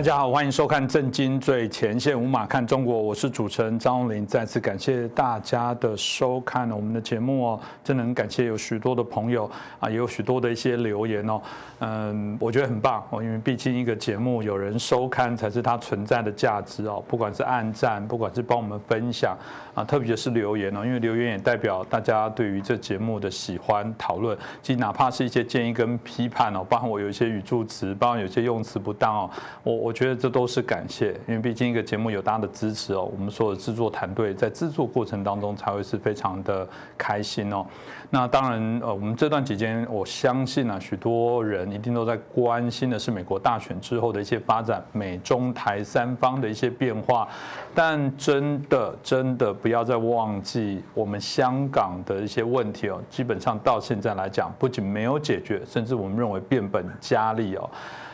大家好，欢迎收看《震惊最前线》，无马看中国，我是主持人张荣林。再次感谢大家的收看我们的节目哦，真的很感谢有许多的朋友啊，也有许多的一些留言哦，嗯，我觉得很棒哦，因为毕竟一个节目有人收看才是它存在的价值哦，不管是按赞，不管是帮我们分享啊，特别是留言哦，因为留言也代表大家对于这节目的喜欢讨论，其实哪怕是一些建议跟批判哦，包含我有一些语助词，包含有些用词不当哦，我。我我觉得这都是感谢，因为毕竟一个节目有大家的支持哦，我们所有制作团队在制作过程当中才会是非常的开心哦。那当然，呃，我们这段期间，我相信啊，许多人一定都在关心的是美国大选之后的一些发展，美中台三方的一些变化。但真的，真的不要再忘记我们香港的一些问题哦，基本上到现在来讲，不仅没有解决，甚至我们认为变本加厉哦。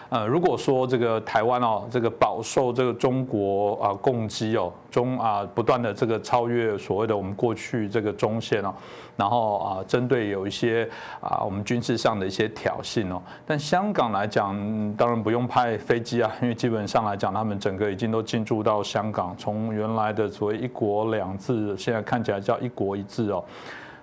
呃，如果说这个台湾哦，这个饱受这个中国啊攻击哦，中啊不断的这个超越所谓的我们过去这个中线哦，然后啊针对有一些啊我们军事上的一些挑衅哦，但香港来讲，当然不用派飞机啊，因为基本上来讲，他们整个已经都进驻到香港，从原来的所谓一国两制，现在看起来叫一国一制哦。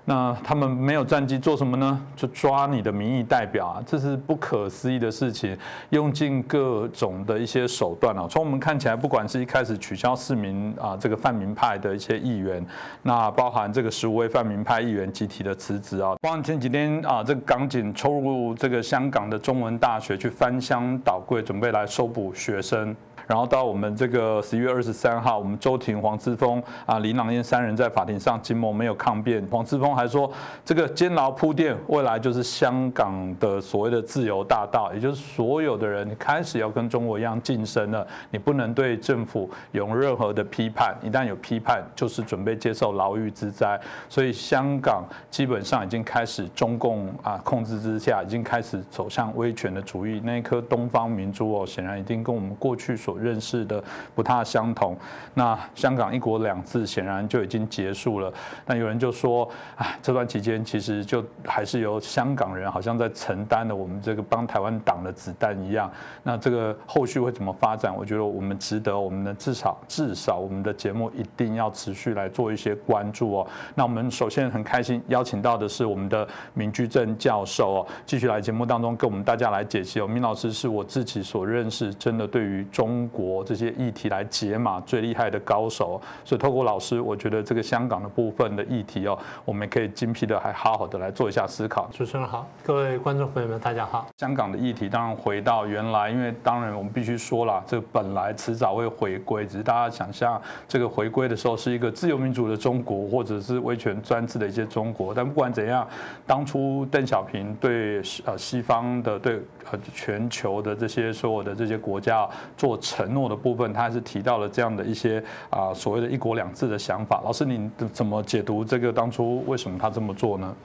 那他们没有战机做什么呢？就抓你的民意代表啊，这是不可思议的事情，用尽各种的一些手段啊。从我们看起来，不管是一开始取消市民啊这个泛民派的一些议员，那包含这个十五位泛民派议员集体的辞职啊，包含前几天啊这个港警抽入这个香港的中文大学去翻箱倒柜，准备来收捕学生。然后到我们这个十一月二十三号，我们周庭、黄之锋啊、林朗彦三人在法庭上，金某没有抗辩。黄之锋还说，这个监牢铺垫，未来就是香港的所谓的自由大道，也就是所有的人开始要跟中国一样晋升了。你不能对政府有任何的批判，一旦有批判，就是准备接受牢狱之灾。所以香港基本上已经开始中共啊控制之下，已经开始走向威权的主义。那一颗东方明珠哦，显然已经跟我们过去所认识的不太相同，那香港一国两制显然就已经结束了。那有人就说，啊，这段期间其实就还是由香港人好像在承担了我们这个帮台湾挡的子弹一样。那这个后续会怎么发展？我觉得我们值得，我们的至少至少我们的节目一定要持续来做一些关注哦。那我们首先很开心邀请到的是我们的明居正教授哦，继续来节目当中跟我们大家来解析哦。明老师是我自己所认识，真的对于中中国这些议题来解码最厉害的高手，所以透过老师，我觉得这个香港的部分的议题哦，我们可以精辟的还好好的来做一下思考。主持人好，各位观众朋友们，大家好。香港的议题当然回到原来，因为当然我们必须说了，这本来迟早会回归，只是大家想象这个回归的时候是一个自由民主的中国，或者是威权专制的一些中国。但不管怎样，当初邓小平对呃西方的对呃全球的这些所有的这些国家做。承诺的部分，他还是提到了这样的一些啊所谓的一国两制的想法。老师，你怎么解读这个当初为什么他这么做呢？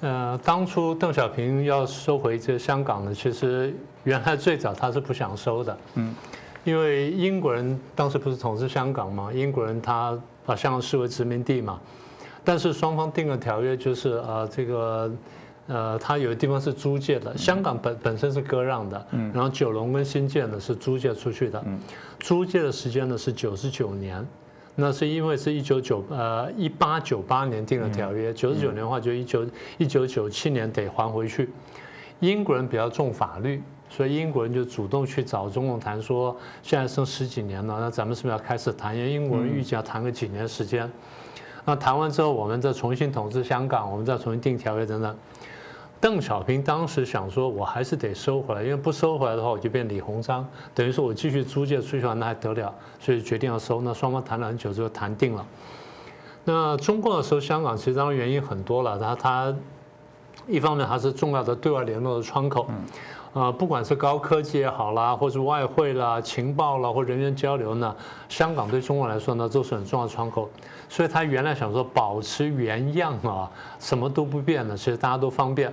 呃，当初邓小平要收回这香港呢，其实原来最早他是不想收的，嗯，因为英国人当时不是统治香港嘛，英国人他把香港视为殖民地嘛，但是双方定了条约，就是呃这个。呃，它有的地方是租借的，香港本本身是割让的，嗯，然后九龙跟新建呢是租借出去的，嗯，租借的时间呢是九十九年，那是因为是一九九呃一八九八年订的条约，九十九年的话就一九一九九七年得还回去。英国人比较重法律，所以英国人就主动去找中共谈说，现在剩十几年了，那咱们是不是要开始谈？因为英国人预计要谈个几年时间，那谈完之后，我们再重新统治香港，我们再重新订条约等等。邓小平当时想说，我还是得收回来，因为不收回来的话，我就变李鸿章，等于说我继续租借出去那还得了，所以决定要收。那双方谈了很久之后谈定了。那中共的时候香港，其实当然原因很多了，他他一方面还是重要的对外联络的窗口。啊，不管是高科技也好啦，或是外汇啦、情报啦，或人员交流呢，香港对中国来说呢，都是很重要的窗口。所以他原来想说保持原样啊，什么都不变的，其实大家都方便。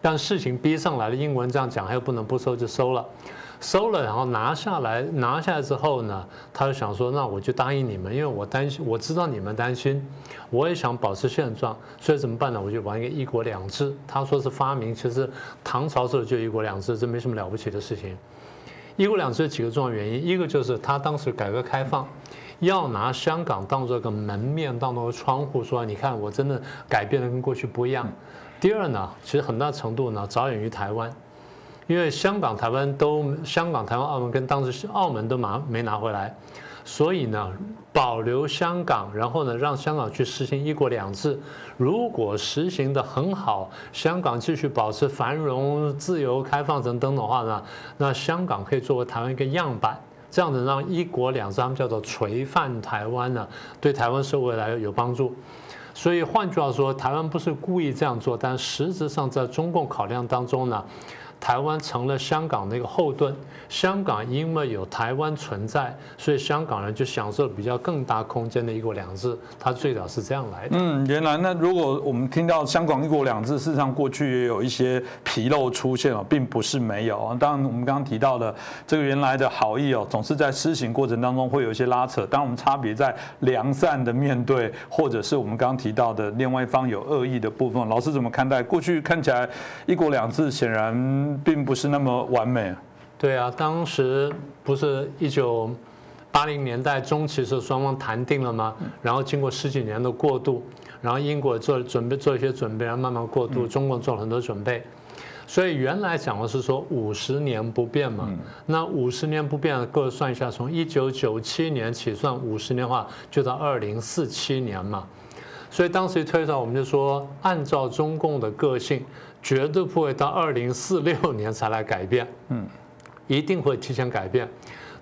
但事情逼上来了，英文这样讲，他又不能不收，就收了。收了，然后拿下来，拿下来之后呢，他就想说，那我就答应你们，因为我担心，我知道你们担心，我也想保持现状，所以怎么办呢？我就玩一个一国两制。他说是发明，其实唐朝时候就一国两制，这没什么了不起的事情。一国两制有几个重要原因，一个就是他当时改革开放，要拿香港当做个门面，当做个窗户，说你看我真的改变的跟过去不一样。第二呢，其实很大程度呢着眼于台湾，因为香港、台湾都香港、台湾、澳门跟当时澳门都拿没拿回来。所以呢，保留香港，然后呢，让香港去实行一国两制。如果实行的很好，香港继续保持繁荣、自由、开放等等的话呢，那香港可以作为台湾一个样板，这样子让一国两制，他们叫做垂范台湾呢，对台湾社会来有帮助。所以换句话说，台湾不是故意这样做，但实质上在中共考量当中呢。台湾成了香港的一个后盾，香港因为有台湾存在，所以香港人就享受比较更大空间的一国两制。它最早是这样来的。嗯，原来那如果我们听到香港一国两制，事实上过去也有一些纰漏出现了，并不是没有。当然，我们刚刚提到的这个原来的好意哦，总是在施行过程当中会有一些拉扯。当然，我们差别在良善的面对，或者是我们刚刚提到的另外一方有恶意的部分。老师怎么看待？过去看起来一国两制显然。并不是那么完美。对啊，当时不是一九八零年代中期时双方谈定了吗？然后经过十几年的过渡，然后英国做准备做一些准备，然后慢慢过渡，中国做了很多准备。所以原来讲的是说五十年不变嘛，那五十年不变，各位算一下，从一九九七年起算五十年的话，就到二零四七年嘛。所以当时一推算，我们就说，按照中共的个性。绝对不会到二零四六年才来改变，嗯，一定会提前改变，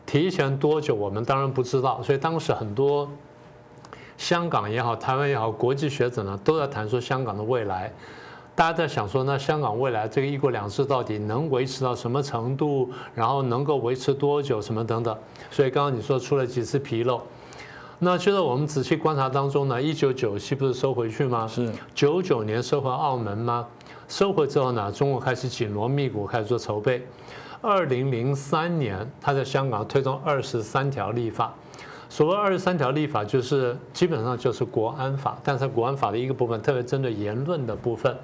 提前多久我们当然不知道。所以当时很多香港也好，台湾也好，国际学者呢都在谈说香港的未来。大家在想说，那香港未来这个一国两制到底能维持到什么程度？然后能够维持多久？什么等等。所以刚刚你说出了几次纰漏，那就在我们仔细观察当中呢，一九九七不是收回去吗？是九九年收回澳门吗？收回之后呢，中国开始紧锣密鼓开始做筹备。二零零三年，他在香港推动二十三条立法。所谓二十三条立法，就是基本上就是国安法，但是国安法的一个部分，特别针对言论的部分。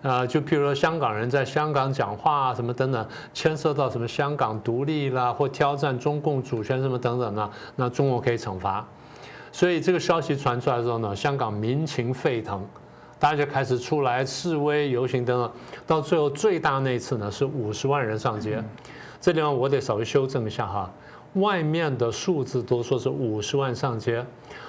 啊，就譬如说香港人在香港讲话啊什么等等，牵涉到什么香港独立啦，或挑战中共主权什么等等呢，那中国可以惩罚。所以这个消息传出来之后呢，香港民情沸腾。大家就开始出来示威游行等等，到最后最大那次呢是五十万人上街，这地方我得稍微修正一下哈，外面的数字都说是五十万上街，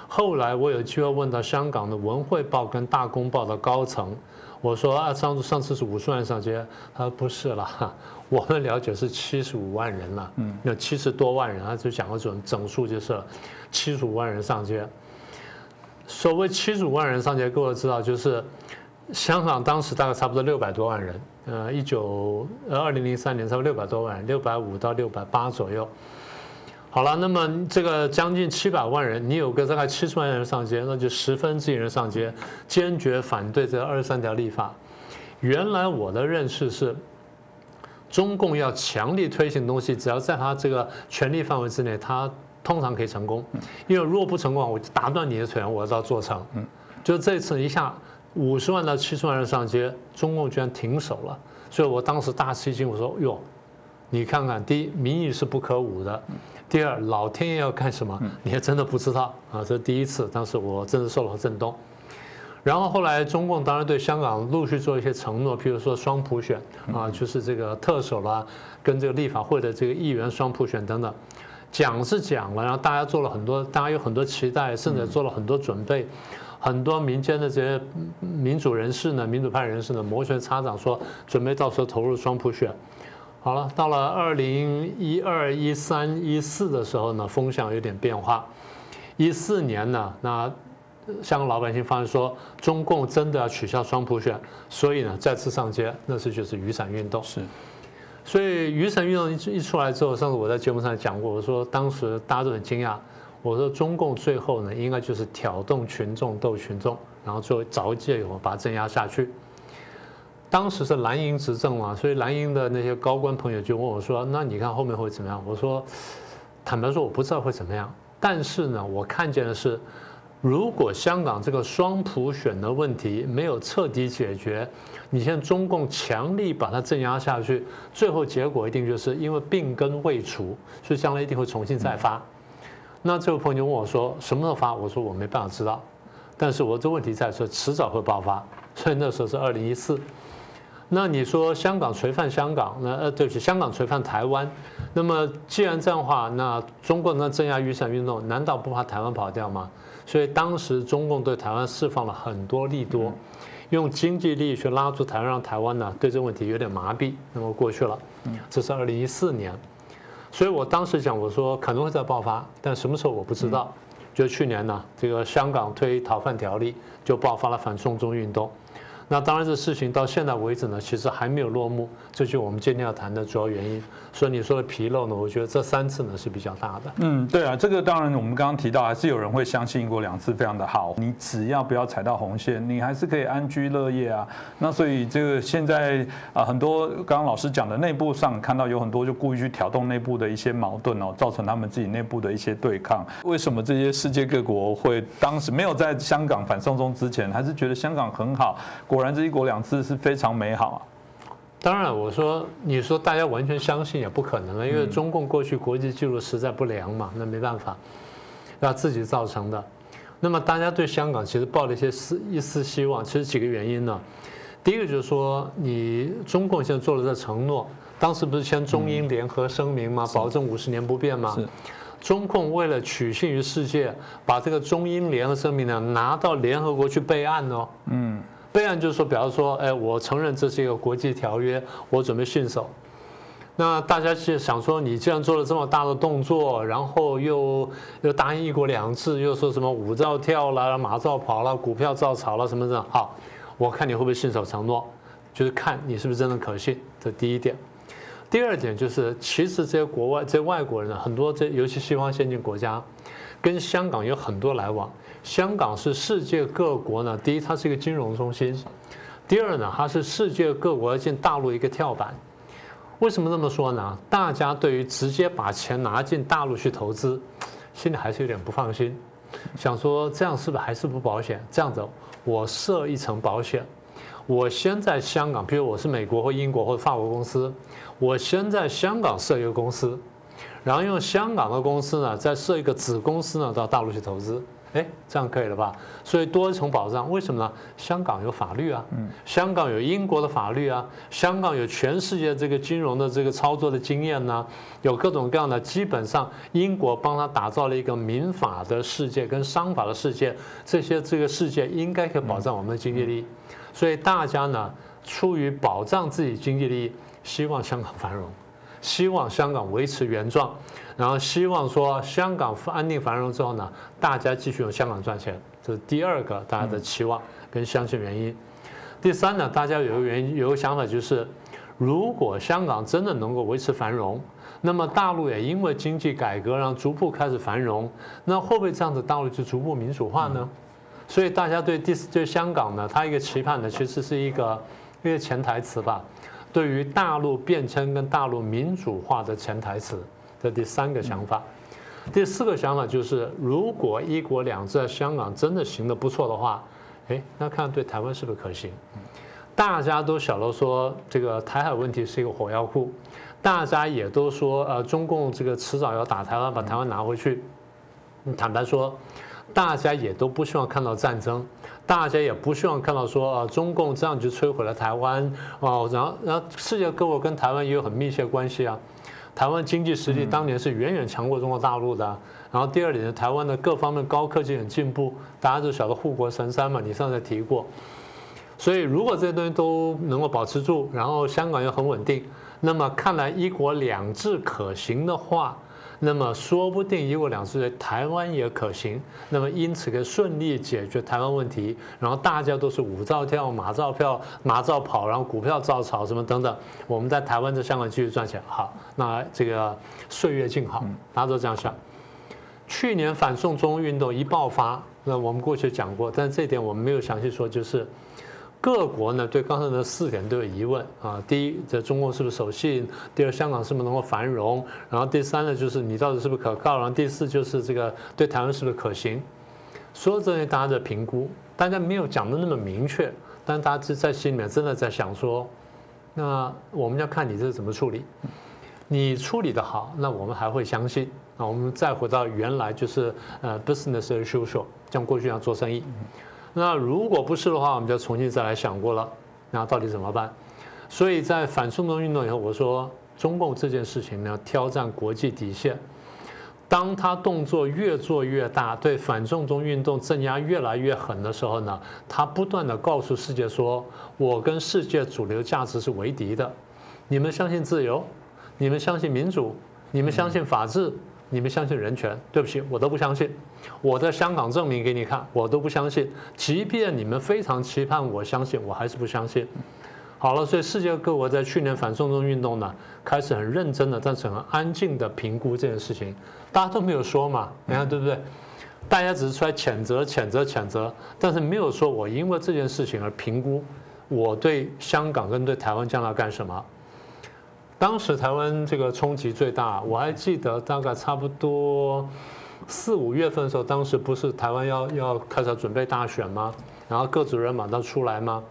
后来我有机会问到香港的文汇报跟大公报的高层，我说啊上次上次是五十万上街，他说不是了，我们了解是七十五万人了，嗯，有七十多万人，他就讲个准整数就是七十五万人上街。所谓七十五万人上街，各位知道，就是香港当时大概差不多六百多万人，呃，一九呃二零零三年差不多六百多万，六百五到六百八左右。好了，那么这个将近七百万人，你有个大概七十万人上街，那就十分之一人上街，坚决反对这二十三条立法。原来我的认识是，中共要强力推行东西，只要在他这个权力范围之内，他。通常可以成功，因为如果不成功，我就打断你的腿，我要做成。嗯，就这次一下五十万到七十万人上街，中共居然停手了，所以我当时大吃一惊，我说哟，你看看，第一民意是不可侮的，第二老天爷要干什么，你还真的不知道。啊，这是第一次，当时我真的受了震动。然后后来中共当然对香港陆续做一些承诺，譬如说双普选啊，就是这个特首啦，跟这个立法会的这个议员双普选等等。讲是讲了，然后大家做了很多，大家有很多期待，甚至做了很多准备。很多民间的这些民主人士呢，民主派人士呢，摩拳擦掌说准备到时候投入双普选。好了，到了二零一二、一三、一四的时候呢，风向有点变化。一四年呢，那香港老百姓发现说，中共真的要取消双普选，所以呢再次上街，那次就是雨伞运动。是。所以雨伞运动一一出来之后，上次我在节目上讲过，我说当时大家都很惊讶，我说中共最后呢，应该就是挑动群众斗群众，然后最后找借口把它镇压下去。当时是蓝营执政嘛，所以蓝营的那些高官朋友就问我说：“那你看后面会怎么样？”我说：“坦白说，我不知道会怎么样，但是呢，我看见的是如果香港这个双普选的问题没有彻底解决，你现在中共强力把它镇压下去，最后结果一定就是因为病根未除，所以将来一定会重新再发。那这位朋友就问我说什么时候发？我说我没办法知道，但是我这问题在说迟早会爆发，所以那时候是二零一四。那你说香港垂范香港，那呃对不起，香港垂范台湾。那么既然这样的话，那中共的镇压雨伞运动难道不怕台湾跑掉吗？所以当时中共对台湾释放了很多利多，用经济利益去拉住台湾，让台湾呢对这个问题有点麻痹。那么过去了，这是二零一四年。所以我当时讲，我说可能会再爆发，但什么时候我不知道。就去年呢，这个香港推逃犯条例，就爆发了反送中运动。那当然，这事情到现在为止呢，其实还没有落幕，这就是我们今天要谈的主要原因。所以你说的纰漏呢，我觉得这三次呢是比较大的。嗯，对啊，这个当然我们刚刚提到，还是有人会相信一国两次非常的好，你只要不要踩到红线，你还是可以安居乐业啊。那所以这个现在啊，很多刚刚老师讲的内部上看到有很多就故意去挑动内部的一些矛盾哦，造成他们自己内部的一些对抗。为什么这些世界各国会当时没有在香港反送中之前，还是觉得香港很好？果果然，这一国两制是非常美好啊！当然，我说你说大家完全相信也不可能了，因为中共过去国际记录实在不良嘛，那没办法，那自己造成的。那么大家对香港其实抱了一些丝一丝希望，其实几个原因呢？第一个就是说，你中共现在做了这承诺，当时不是签中英联合声明吗？保证五十年不变吗？中共为了取信于世界，把这个中英联合声明呢拿到联合国去备案哦。嗯。备案就是说，比方说，哎，我承认这是一个国际条约，我准备信守。那大家是想说，你既然做了这么大的动作，然后又又答应一国两制，又说什么舞照跳了，马照跑了，股票照炒了，什么的，好，我看你会不会信守承诺，就是看你是不是真的可信。这第一点。第二点就是，其实这些国外这些外国人很多，这尤其西方先进国家，跟香港有很多来往。香港是世界各国呢，第一，它是一个金融中心；第二呢，它是世界各国要进大陆一个跳板。为什么这么说呢？大家对于直接把钱拿进大陆去投资，心里还是有点不放心，想说这样是不是还是不保险？这样子，我设一层保险。我先在香港，比如我是美国或英国或法国公司，我先在香港设一个公司，然后用香港的公司呢，再设一个子公司呢，到大陆去投资。哎，这样可以了吧？所以多一层保障，为什么呢？香港有法律啊，香港有英国的法律啊，香港有全世界这个金融的这个操作的经验呢，有各种各样的。基本上，英国帮他打造了一个民法的世界跟商法的世界，这些这个世界应该可以保障我们的经济利益。所以大家呢，出于保障自己经济利益，希望香港繁荣，希望香港维持原状，然后希望说香港安定繁荣之后呢，大家继续用香港赚钱，这是第二个大家的期望跟相信原因。第三呢，大家有个原因有个想法就是，如果香港真的能够维持繁荣，那么大陆也因为经济改革然后逐步开始繁荣，那会不会这样子大陆就逐步民主化呢？所以大家对第四对香港呢，它一个期盼呢，其实是一个一个潜台词吧。对于大陆变迁跟大陆民主化的潜台词的第三个想法，第四个想法就是，如果一国两制在香港真的行得不错的话，哎，那看对台湾是不是可行？大家都晓得说这个台海问题是一个火药库，大家也都说呃中共这个迟早要打台湾，把台湾拿回去。坦白说。大家也都不希望看到战争，大家也不希望看到说啊，中共这样就摧毁了台湾哦，然后然后世界各国跟台湾也有很密切关系啊，台湾经济实力当年是远远强过中国大陆的，然后第二点是，台湾的各方面高科技很进步，大家都晓得护国神山嘛，你上次提过，所以如果这些东西都能够保持住，然后香港又很稳定，那么看来一国两制可行的话。那么说不定一国两制台湾也可行，那么因此可以顺利解决台湾问题，然后大家都是舞照跳、马照票、马照跑，然后股票照炒什么等等，我们在台湾在香港继续赚钱，好，那这个岁月静好，大家都这样想。去年反送中运动一爆发，那我们过去讲过，但是这点我们没有详细说，就是。各国呢对刚才的四点都有疑问啊。第一，这中共是不是守信？第二，香港是不是能够繁荣？然后第三呢，就是你到底是不是可靠？然后第四就是这个对台湾是不是可行？所有这些大家的评估，大家没有讲的那么明确，但大家在心里面真的在想说，那我们要看你这是怎么处理。你处理的好，那我们还会相信。那我们再回到原来就是呃 business as usual，像过去一样做生意。那如果不是的话，我们就重新再来想过了，那到底怎么办？所以在反送中运动以后，我说中共这件事情呢，挑战国际底线。当他动作越做越大，对反送中运动镇压越来越狠的时候呢，他不断的告诉世界说：“我跟世界主流价值是为敌的。你们相信自由，你们相信民主，你们相信法治，你们相信人权。对不起，我都不相信。我在香港证明给你看，我都不相信。即便你们非常期盼我相信，我还是不相信。”好了，所以世界各国在去年反送中运动呢，开始很认真的，但是很安静的评估这件事情。大家都没有说嘛，你看对不对？大家只是出来谴责、谴责、谴责，但是没有说我因为这件事情而评估我对香港跟对台湾将来干什么。当时台湾这个冲击最大，我还记得大概差不多四五月份的时候，当时不是台湾要要开始准备大选吗？然后各组人马上出来吗？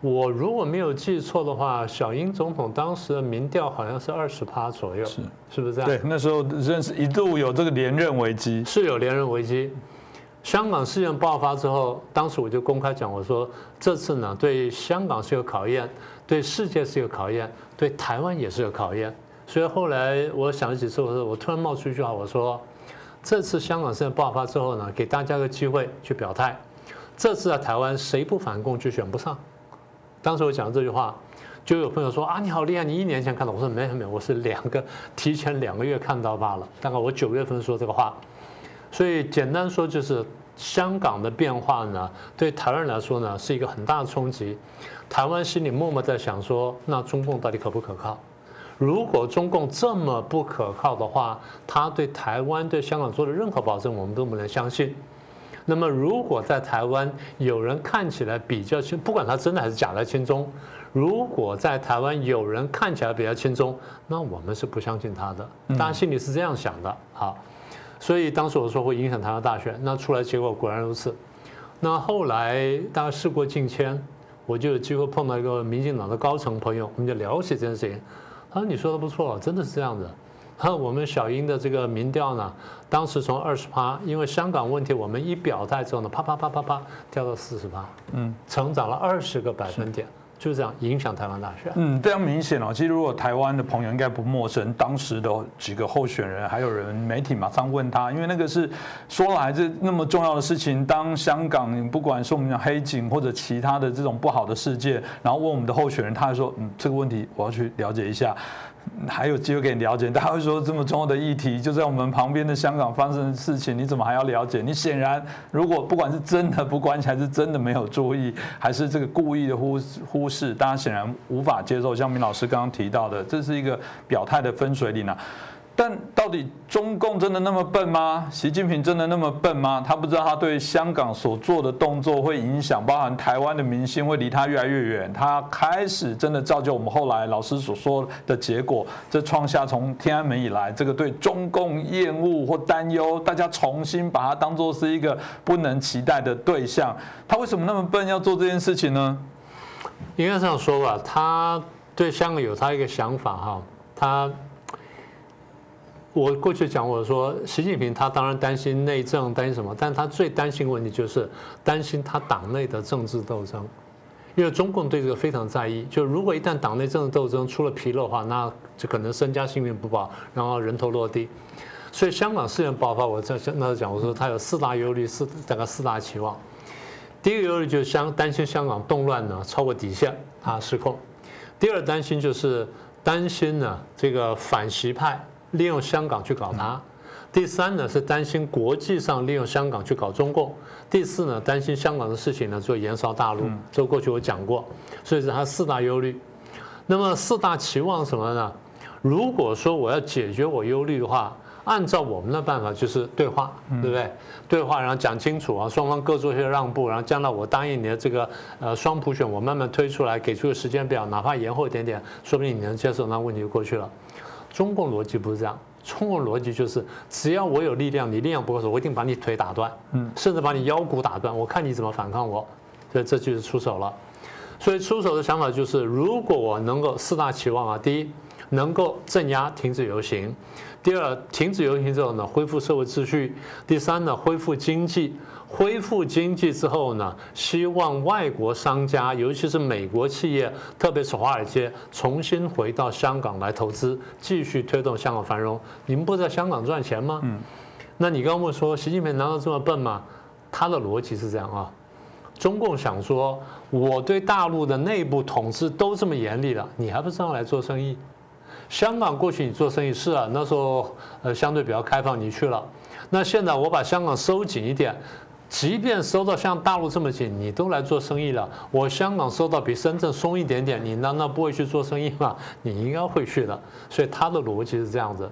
我如果没有记错的话，小英总统当时的民调好像是二十趴左右，是是不是这样？对，那时候认识一度有这个连任危机，是有连任危机。香港事件爆发之后，当时我就公开讲，我说这次呢，对香港是有考验，对世界是有考验，对台湾也是有考验。所以后来我想了几次，我说我突然冒出一句话，我说这次香港事件爆发之后呢，给大家个机会去表态，这次在台湾谁不反共就选不上。当时我讲这句话，就有朋友说啊，你好厉害，你一年前看到。我说没有没有，我是两个提前两个月看到罢了。大概我九月份说这个话，所以简单说就是香港的变化呢，对台湾人来说呢是一个很大的冲击。台湾心里默默在想说，那中共到底可不可靠？如果中共这么不可靠的话，他对台湾对香港做的任何保证，我们都不能相信。那么，如果在台湾有人看起来比较轻，不管他真的还是假的轻中，如果在台湾有人看起来比较轻中，那我们是不相信他的。大家心里是这样想的，好，所以当时我说会影响台湾大选，那出来结果果然如此。那后来大家事过境迁，我就有机会碰到一个民进党的高层朋友，我们就聊起这件事情。他说：“你说的不错，真的是这样子。”和我们小英的这个民调呢，当时从二十趴，因为香港问题，我们一表态之后呢，啪啪啪啪啪掉到四十八，嗯，成长了二十个百分点，就这样影响台湾大选。嗯，非常明显哦。其实如果台湾的朋友应该不陌生，当时的几个候选人，还有人媒体马上问他，因为那个是说来这那么重要的事情，当香港不管是我们讲黑警或者其他的这种不好的事件，然后问我们的候选人，他还说，嗯，这个问题我要去了解一下。还有机会给你了解，大家会说这么重要的议题就在我们旁边的香港发生的事情，你怎么还要了解？你显然如果不管是真的不关心，还是真的没有注意，还是这个故意的忽忽视，大家显然无法接受。像明老师刚刚提到的，这是一个表态的分水岭啊。但到底中共真的那么笨吗？习近平真的那么笨吗？他不知道他对香港所做的动作会影响，包含台湾的民心会离他越来越远。他开始真的造就我们后来老师所说的结果，这创下从天安门以来这个对中共厌恶或担忧，大家重新把它当作是一个不能期待的对象。他为什么那么笨要做这件事情呢？应该这样说吧，他对香港有他一个想法哈，他。我过去讲，我说习近平他当然担心内政，担心什么？但他最担心问题就是担心他党内的政治斗争，因为中共对这个非常在意。就如果一旦党内政治斗争出了纰漏的话，那就可能身家性命不保，然后人头落地。所以香港事件爆发，我在那时讲，我说他有四大忧虑，四大概四大期望。第一个忧虑就是香担心香港动乱呢超过底线，啊失控。第二担心就是担心呢这个反习派。利用香港去搞他，第三呢是担心国际上利用香港去搞中共，第四呢担心香港的事情呢做延烧大陆，这过去我讲过，所以是他四大忧虑。那么四大期望什么呢？如果说我要解决我忧虑的话，按照我们的办法就是对话，对不对？对话然后讲清楚啊，双方各做一些让步，然后将来我答应你的这个呃双普选，我慢慢推出来，给出个时间表，哪怕延后一点点，说不定你能接受，那问题就过去了。中共逻辑不是这样，中国逻辑就是，只要我有力量，你力量不够时，我一定把你腿打断，嗯，甚至把你腰骨打断，我看你怎么反抗我，所以这就是出手了。所以出手的想法就是，如果我能够四大期望啊，第一，能够镇压、停止游行；第二，停止游行之后呢，恢复社会秩序；第三呢，恢复经济。恢复经济之后呢，希望外国商家，尤其是美国企业，特别是华尔街，重新回到香港来投资，继续推动香港繁荣。你们不在香港赚钱吗？嗯。那你刚刚问说，习近平难道这么笨吗？他的逻辑是这样啊。中共想说，我对大陆的内部统治都这么严厉了，你还不上来做生意？香港过去你做生意是啊，那时候呃相对比较开放，你去了。那现在我把香港收紧一点。即便收到像大陆这么紧，你都来做生意了。我香港收到比深圳松一点点，你难道不会去做生意吗？你应该会去的。所以他的逻辑是这样子，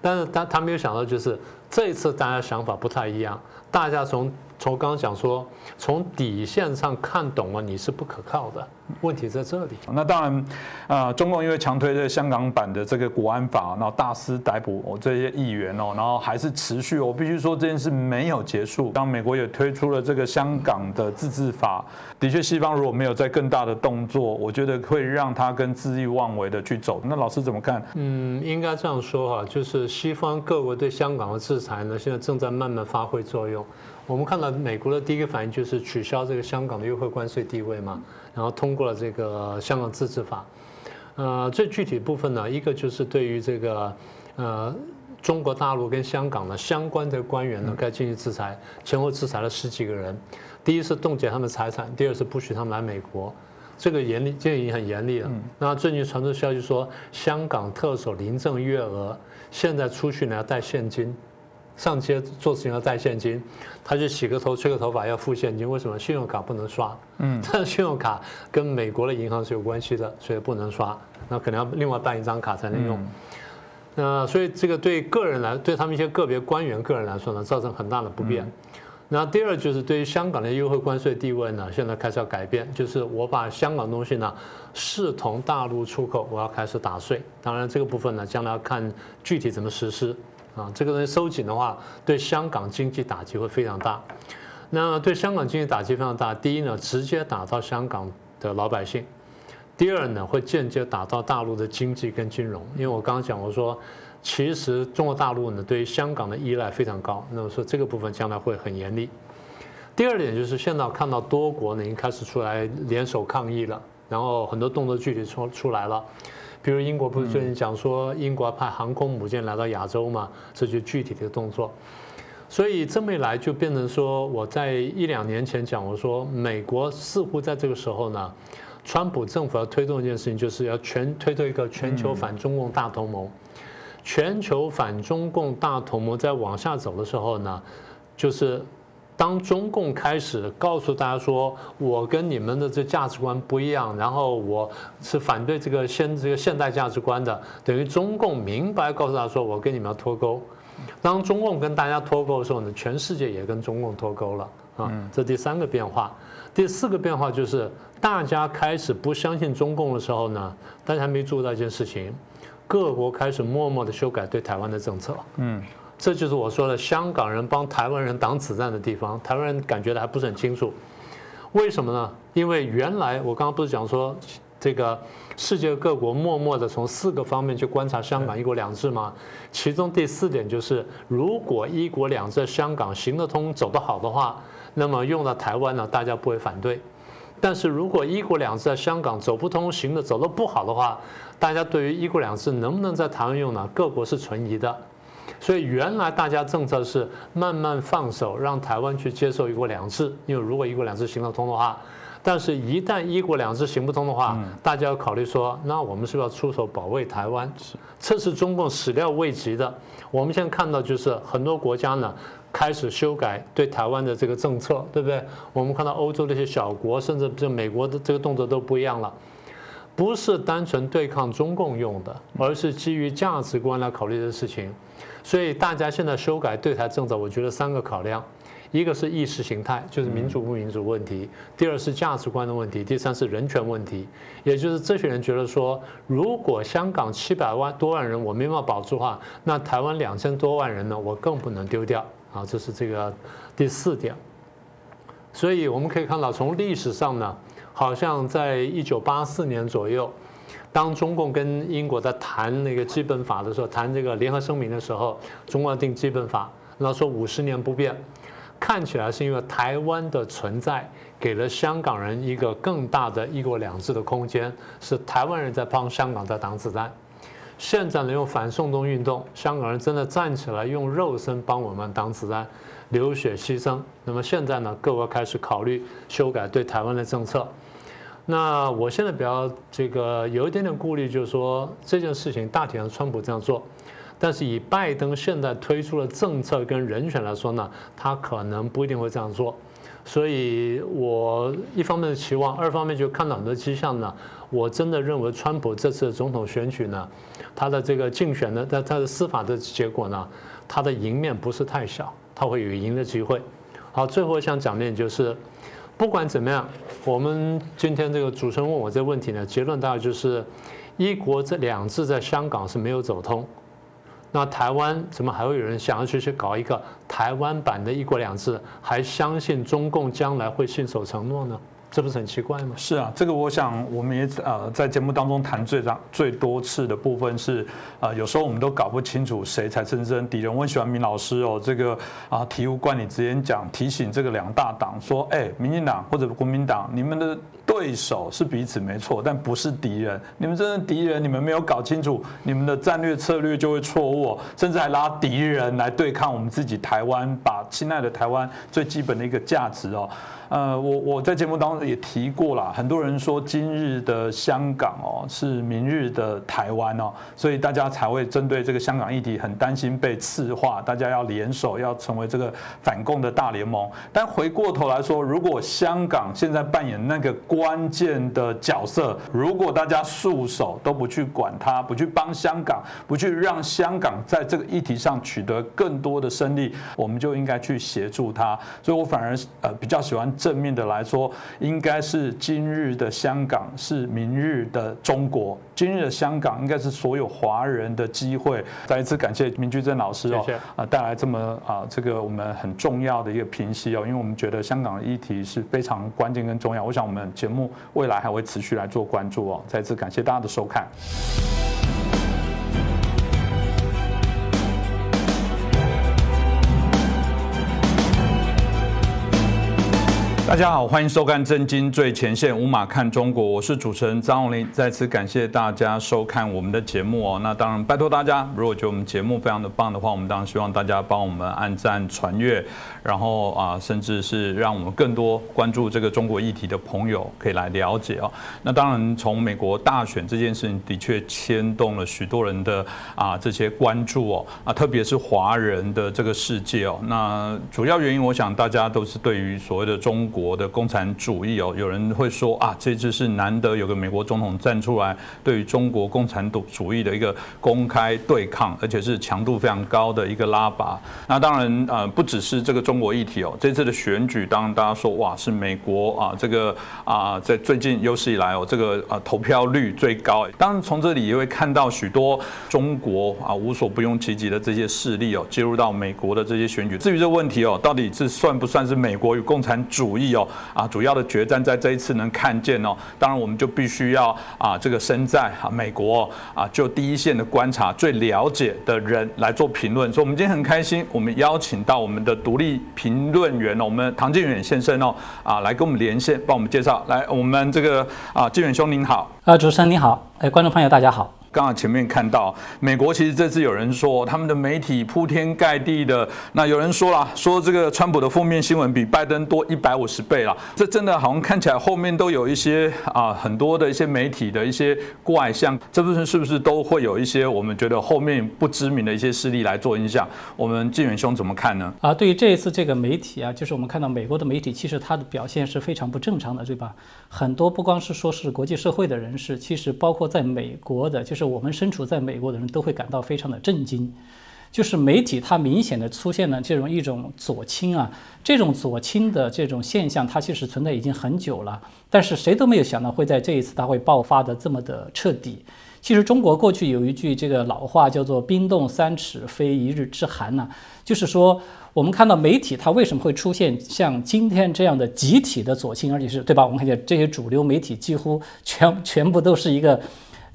但是他他没有想到，就是这一次大家想法不太一样，大家从。从刚刚讲说，从底线上看懂了你是不可靠的，问题在这里。那当然，啊，中共因为强推这香港版的这个国安法，然后大肆逮捕这些议员哦，然后还是持续。我必须说这件事没有结束。当美国也推出了这个香港的自治法，的确，西方如果没有在更大的动作，我觉得会让他跟恣意妄为的去走。那老师怎么看？嗯，应该这样说哈，就是西方各国对香港的制裁呢，现在正在慢慢发挥作用。我们看到美国的第一个反应就是取消这个香港的优惠关税地位嘛，然后通过了这个香港自治法。呃，最具体部分呢，一个就是对于这个呃中国大陆跟香港的相关的官员呢，该进行制裁，前后制裁了十几个人。第一是冻结他们财产，第二是不许他们来美国，这个严厉，这个已经很严厉了。那最近传出消息说，香港特首林郑月娥现在出去呢要带现金。上街做事情要带现金，他去洗个头、吹个头发要付现金。为什么？信用卡不能刷。嗯，但 是信用卡跟美国的银行是有关系的，所以不能刷。那可能要另外办一张卡才能用。那所以这个对个人来，对他们一些个别官员个人来说呢，造成很大的不便。那第二就是对于香港的优惠关税地位呢，现在开始要改变，就是我把香港东西呢视同大陆出口，我要开始打税。当然这个部分呢，将来要看具体怎么实施。啊，这个东西收紧的话，对香港经济打击会非常大。那对香港经济打击非常大。第一呢，直接打到香港的老百姓；第二呢，会间接打到大陆的经济跟金融。因为我刚刚讲，我说其实中国大陆呢对于香港的依赖非常高，那么说这个部分将来会很严厉。第二点就是现在看到多国呢已经开始出来联手抗议了，然后很多动作具体出出来了。比如英国不是最近讲说英国派航空母舰来到亚洲嘛？这就具体的动作。所以这么一来，就变成说我在一两年前讲，我说美国似乎在这个时候呢，川普政府要推动一件事情，就是要全推动一个全球反中共大同盟。全球反中共大同盟在往下走的时候呢，就是。当中共开始告诉大家说，我跟你们的这价值观不一样，然后我是反对这个现这个现代价值观的，等于中共明白告诉他说，我跟你们要脱钩。当中共跟大家脱钩的时候呢，全世界也跟中共脱钩了啊。这第三个变化，第四个变化就是大家开始不相信中共的时候呢，大家还没注意到一件事情，各国开始默默的修改对台湾的政策。嗯。这就是我说的香港人帮台湾人挡子弹的地方。台湾人感觉的还不是很清楚，为什么呢？因为原来我刚刚不是讲说，这个世界各国默默的从四个方面去观察香港一国两制吗？其中第四点就是，如果一国两制在香港行得通、走得好的话，那么用到台湾呢，大家不会反对；但是如果一国两制在香港走不通、行的走得不好的话，大家对于一国两制能不能在台湾用呢？各国是存疑的。所以原来大家政策是慢慢放手，让台湾去接受一国两制。因为如果一国两制行得通的话，但是一旦一国两制行不通的话，大家要考虑说，那我们是不是要出手保卫台湾？这是中共始料未及的。我们现在看到就是很多国家呢开始修改对台湾的这个政策，对不对？我们看到欧洲那些小国，甚至就美国的这个动作都不一样了。不是单纯对抗中共用的，而是基于价值观来考虑的事情。所以大家现在修改对台政策，我觉得三个考量：一个是意识形态，就是民主不民主问题；第二是价值观的问题；第三是人权问题。也就是这些人觉得说，如果香港七百万多万人我没办法保住的话，那台湾两千多万人呢，我更不能丢掉啊！这是这个第四点。所以我们可以看到，从历史上呢，好像在一九八四年左右。当中共跟英国在谈那个基本法的时候，谈这个联合声明的时候，中国定基本法，然后说五十年不变，看起来是因为台湾的存在给了香港人一个更大的一国两制的空间，是台湾人在帮香港在挡子弹。现在呢，用反送中运动，香港人真的站起来用肉身帮我们挡子弹，流血牺牲。那么现在呢，各国开始考虑修改对台湾的政策。那我现在比较这个有一点点顾虑，就是说这件事情大体上川普这样做，但是以拜登现在推出的政策跟人选来说呢，他可能不一定会这样做。所以我一方面的期望，二方面就看到很多迹象呢。我真的认为川普这次总统选举呢，他的这个竞选的，他他的司法的结果呢，他的赢面不是太小，他会有赢的机会。好，最后想讲的就是。不管怎么样，我们今天这个主持人问我这个问题呢，结论大概就是“一国”这两制在香港是没有走通。那台湾怎么还会有人想要去去搞一个台湾版的一国两制，还相信中共将来会信守承诺呢？这不是很奇怪吗？是啊，这个我想我们也呃在节目当中谈最长最多次的部分是啊，有时候我们都搞不清楚谁才真正敌人。我很喜欢明老师哦，这个啊醍醐灌顶直接讲提醒这个两大党说，哎，民进党或者国民党，你们的对手是彼此没错，但不是敌人。你们真正敌人，你们没有搞清楚，你们的战略策略就会错误，甚至还拉敌人来对抗我们自己台湾，把亲爱的台湾最基本的一个价值哦。呃，我我在节目当中也提过了，很多人说今日的香港哦是明日的台湾哦，所以大家才会针对这个香港议题很担心被赤化，大家要联手要成为这个反共的大联盟。但回过头来说，如果香港现在扮演那个关键的角色，如果大家束手都不去管它，不去帮香港，不去让香港在这个议题上取得更多的胜利，我们就应该去协助它。所以我反而呃比较喜欢。正面的来说，应该是今日的香港是明日的中国。今日的香港应该是所有华人的机会。再一次感谢明居正老师哦，啊带来这么啊这个我们很重要的一个评析哦，因为我们觉得香港的议题是非常关键跟重要。我想我们节目未来还会持续来做关注哦。再次感谢大家的收看。大家好，欢迎收看《震惊最前线》，无马看中国，我是主持人张永林。再次感谢大家收看我们的节目哦。那当然，拜托大家，如果觉得我们节目非常的棒的话，我们当然希望大家帮我们按赞、传阅，然后啊，甚至是让我们更多关注这个中国议题的朋友可以来了解哦。那当然，从美国大选这件事情的确牵动了许多人的啊这些关注哦啊，特别是华人的这个世界哦。那主要原因，我想大家都是对于所谓的中国。国的共产主义哦，有人会说啊，这次是难得有个美国总统站出来，对于中国共产主义的一个公开对抗，而且是强度非常高的一个拉拔。那当然呃，不只是这个中国议题哦，这次的选举，当然大家说哇，是美国啊，这个啊，在最近有史以来哦，这个啊投票率最高。当然从这里也会看到许多中国啊无所不用其极的这些势力哦，介入到美国的这些选举。至于这个问题哦，到底是算不算是美国与共产主义？有啊，主要的决战在这一次能看见哦。当然，我们就必须要啊，这个身在啊美国啊，就第一线的观察、最了解的人来做评论。所以，我们今天很开心，我们邀请到我们的独立评论员哦，我们唐建远先生哦，啊，来跟我们连线，帮我们介绍。来，我们这个啊，靖远兄您好。啊，主持人您好，哎，观众朋友大家好。刚刚前面看到，美国其实这次有人说他们的媒体铺天盖地的，那有人说了，说这个川普的负面新闻比拜登多一百五十倍了，这真的好像看起来后面都有一些啊很多的一些媒体的一些怪象，这部分是不是都会有一些我们觉得后面不知名的一些势力来做影响？我们纪远兄怎么看呢？啊，对于这一次这个媒体啊，就是我们看到美国的媒体，其实它的表现是非常不正常的，对吧？很多不光是说是国际社会的人士，其实包括在美国的，就是我们身处在美国的人都会感到非常的震惊。就是媒体它明显的出现了这种一种左倾啊，这种左倾的这种现象，它其实存在已经很久了，但是谁都没有想到会在这一次它会爆发的这么的彻底。其实中国过去有一句这个老话叫做“冰冻三尺，非一日之寒”呐，就是说我们看到媒体它为什么会出现像今天这样的集体的左倾，而且是对吧？我们看见这些主流媒体几乎全全部都是一个，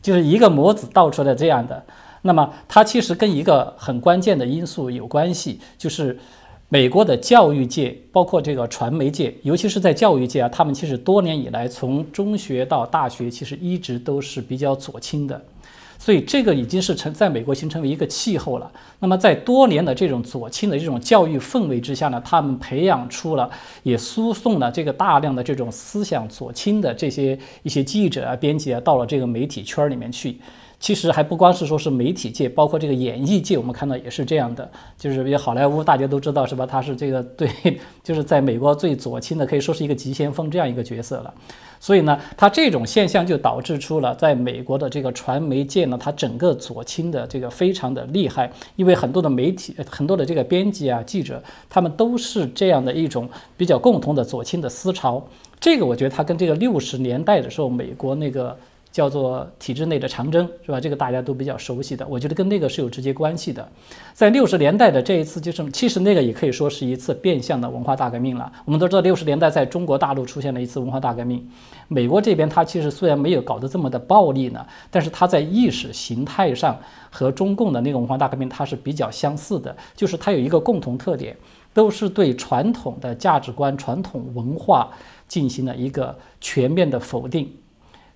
就是一个模子倒出来这样的。那么它其实跟一个很关键的因素有关系，就是美国的教育界，包括这个传媒界，尤其是在教育界啊，他们其实多年以来，从中学到大学，其实一直都是比较左倾的，所以这个已经是成在美国形成为一个气候了。那么在多年的这种左倾的这种教育氛围之下呢，他们培养出了，也输送了这个大量的这种思想左倾的这些一些记者啊、编辑啊，到了这个媒体圈里面去。其实还不光是说是媒体界，包括这个演艺界，我们看到也是这样的。就是比如好莱坞，大家都知道是吧？他是这个对，就是在美国最左倾的，可以说是一个急先锋这样一个角色了。所以呢，他这种现象就导致出了在美国的这个传媒界呢，他整个左倾的这个非常的厉害。因为很多的媒体、很多的这个编辑啊、记者，他们都是这样的一种比较共同的左倾的思潮。这个我觉得他跟这个六十年代的时候美国那个。叫做体制内的长征，是吧？这个大家都比较熟悉的，我觉得跟那个是有直接关系的。在六十年代的这一次，就是其实那个也可以说是一次变相的文化大革命了。我们都知道，六十年代在中国大陆出现了一次文化大革命。美国这边，它其实虽然没有搞得这么的暴力呢，但是它在意识形态上和中共的那个文化大革命它是比较相似的，就是它有一个共同特点，都是对传统的价值观、传统文化进行了一个全面的否定。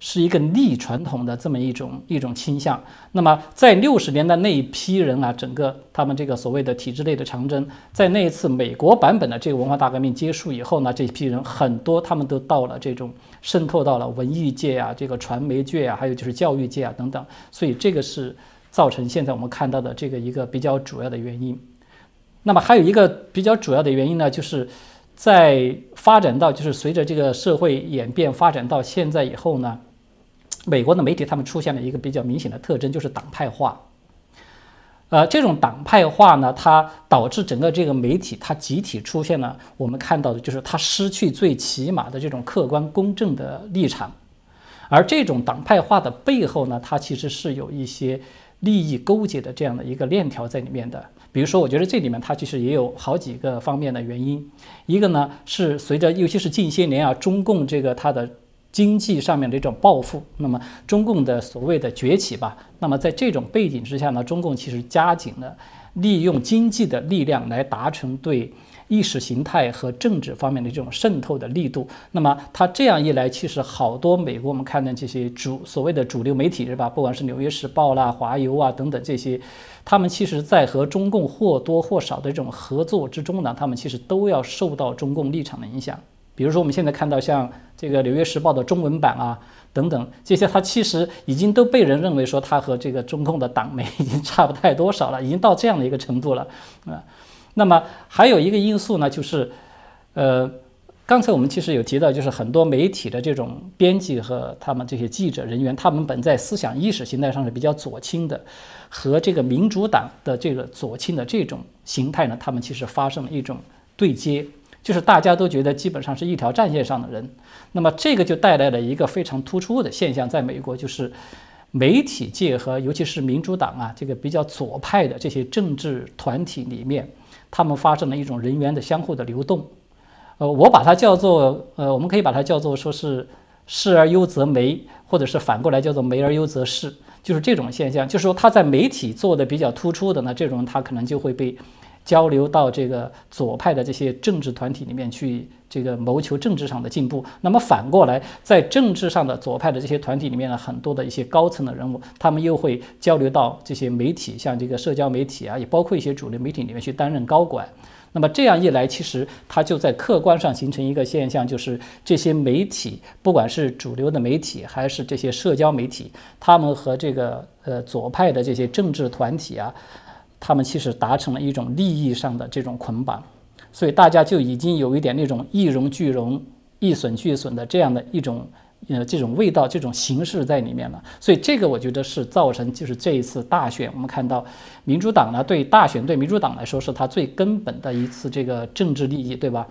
是一个逆传统的这么一种一种倾向。那么在六十年代那一批人啊，整个他们这个所谓的体制内的长征，在那一次美国版本的这个文化大革命结束以后呢，这批人很多他们都到了这种渗透到了文艺界啊，这个传媒界啊，还有就是教育界啊等等。所以这个是造成现在我们看到的这个一个比较主要的原因。那么还有一个比较主要的原因呢，就是在发展到就是随着这个社会演变发展到现在以后呢。美国的媒体他们出现了一个比较明显的特征，就是党派化。呃，这种党派化呢，它导致整个这个媒体它集体出现了我们看到的就是它失去最起码的这种客观公正的立场。而这种党派化的背后呢，它其实是有一些利益勾结的这样的一个链条在里面的。比如说，我觉得这里面它其实也有好几个方面的原因。一个呢是随着尤其是近些年啊，中共这个它的。经济上面的一种报复，那么中共的所谓的崛起吧，那么在这种背景之下呢，中共其实加紧了利用经济的力量来达成对意识形态和政治方面的这种渗透的力度。那么它这样一来，其实好多美国我们看的这些主所谓的主流媒体是吧，不管是《纽约时报》啦、华邮啊等等这些，他们其实在和中共或多或少的这种合作之中呢，他们其实都要受到中共立场的影响。比如说，我们现在看到像这个《纽约时报》的中文版啊，等等这些，它其实已经都被人认为说它和这个中共的党媒已经差不太多少了，已经到这样的一个程度了啊。那么还有一个因素呢，就是呃，刚才我们其实有提到，就是很多媒体的这种编辑和他们这些记者人员，他们本在思想意识形态上是比较左倾的，和这个民主党的这个左倾的这种形态呢，他们其实发生了一种对接。就是大家都觉得基本上是一条战线上的人，那么这个就带来了一个非常突出的现象，在美国就是媒体界和尤其是民主党啊这个比较左派的这些政治团体里面，他们发生了一种人员的相互的流动。呃，我把它叫做呃，我们可以把它叫做说是视而优则媒，或者是反过来叫做媒而优则视，就是这种现象。就是说他在媒体做的比较突出的呢，这种他可能就会被。交流到这个左派的这些政治团体里面去，这个谋求政治上的进步。那么反过来，在政治上的左派的这些团体里面呢，很多的一些高层的人物，他们又会交流到这些媒体，像这个社交媒体啊，也包括一些主流媒体里面去担任高管。那么这样一来，其实它就在客观上形成一个现象，就是这些媒体，不管是主流的媒体还是这些社交媒体，他们和这个呃左派的这些政治团体啊。他们其实达成了一种利益上的这种捆绑，所以大家就已经有一点那种一荣俱荣、一损俱损的这样的一种呃这种味道、这种形式在里面了。所以这个我觉得是造成就是这一次大选，我们看到民主党呢对大选对民主党来说是他最根本的一次这个政治利益，对吧？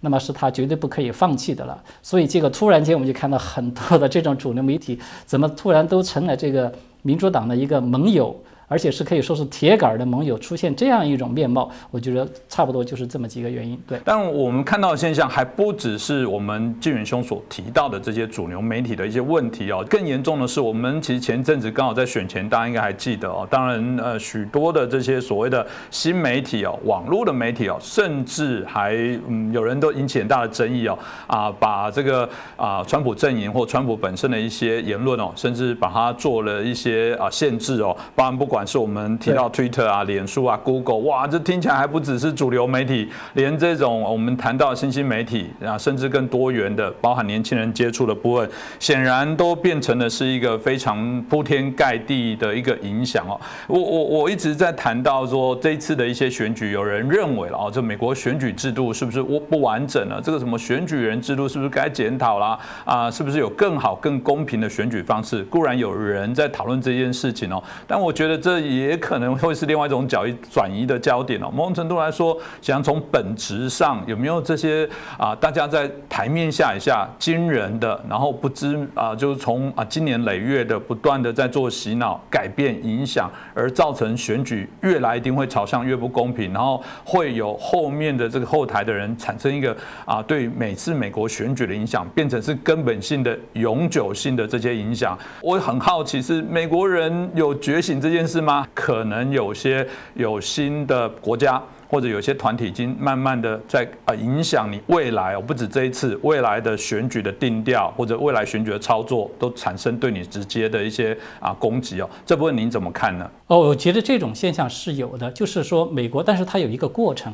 那么是他绝对不可以放弃的了。所以这个突然间我们就看到很多的这种主流媒体怎么突然都成了这个民主党的一个盟友。而且是可以说是铁杆的盟友出现这样一种面貌，我觉得差不多就是这么几个原因。对，但我们看到的现象还不只是我们纪远兄所提到的这些主流媒体的一些问题哦，更严重的是，我们其实前阵子刚好在选前，大家应该还记得哦。当然，呃，许多的这些所谓的新媒体哦，网络的媒体哦，甚至还嗯，有人都引起很大的争议哦，啊，把这个啊，川普阵营或川普本身的一些言论哦，甚至把它做了一些啊限制哦，包含不管。是我们提到 Twitter 啊、脸书啊、Google，哇，这听起来还不只是主流媒体，连这种我们谈到新兴媒体啊，甚至更多元的，包含年轻人接触的部分，显然都变成了是一个非常铺天盖地的一个影响哦。我我我一直在谈到说，这一次的一些选举，有人认为了哦，这美国选举制度是不是不不完整了？这个什么选举人制度是不是该检讨啦？啊，是不是有更好、更公平的选举方式？固然有人在讨论这件事情哦，但我觉得这。也可能会是另外一种角移转移的焦点哦。某种程度来说，想从本质上有没有这些啊，大家在台面下一下惊人的，然后不知啊，就是从啊今年累月的不断的在做洗脑、改变、影响，而造成选举越来一定会朝向越不公平，然后会有后面的这个后台的人产生一个啊，对每次美国选举的影响变成是根本性的、永久性的这些影响。我很好奇，是美国人有觉醒这件事。是吗？可能有些有新的国家或者有些团体已经慢慢的在啊影响你未来哦，不止这一次未来的选举的定调或者未来选举的操作都产生对你直接的一些啊攻击哦。这部分您怎么看呢？哦，我觉得这种现象是有的，就是说美国，但是它有一个过程，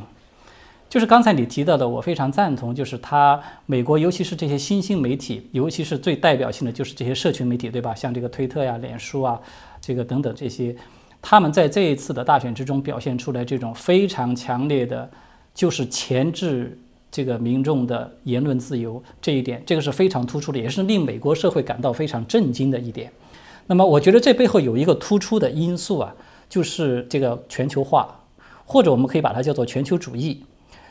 就是刚才你提到的，我非常赞同，就是它美国尤其是这些新兴媒体，尤其是最代表性的就是这些社群媒体，对吧？像这个推特呀、脸书啊，这个等等这些。他们在这一次的大选之中表现出来这种非常强烈的，就是钳制这个民众的言论自由这一点，这个是非常突出的，也是令美国社会感到非常震惊的一点。那么，我觉得这背后有一个突出的因素啊，就是这个全球化，或者我们可以把它叫做全球主义，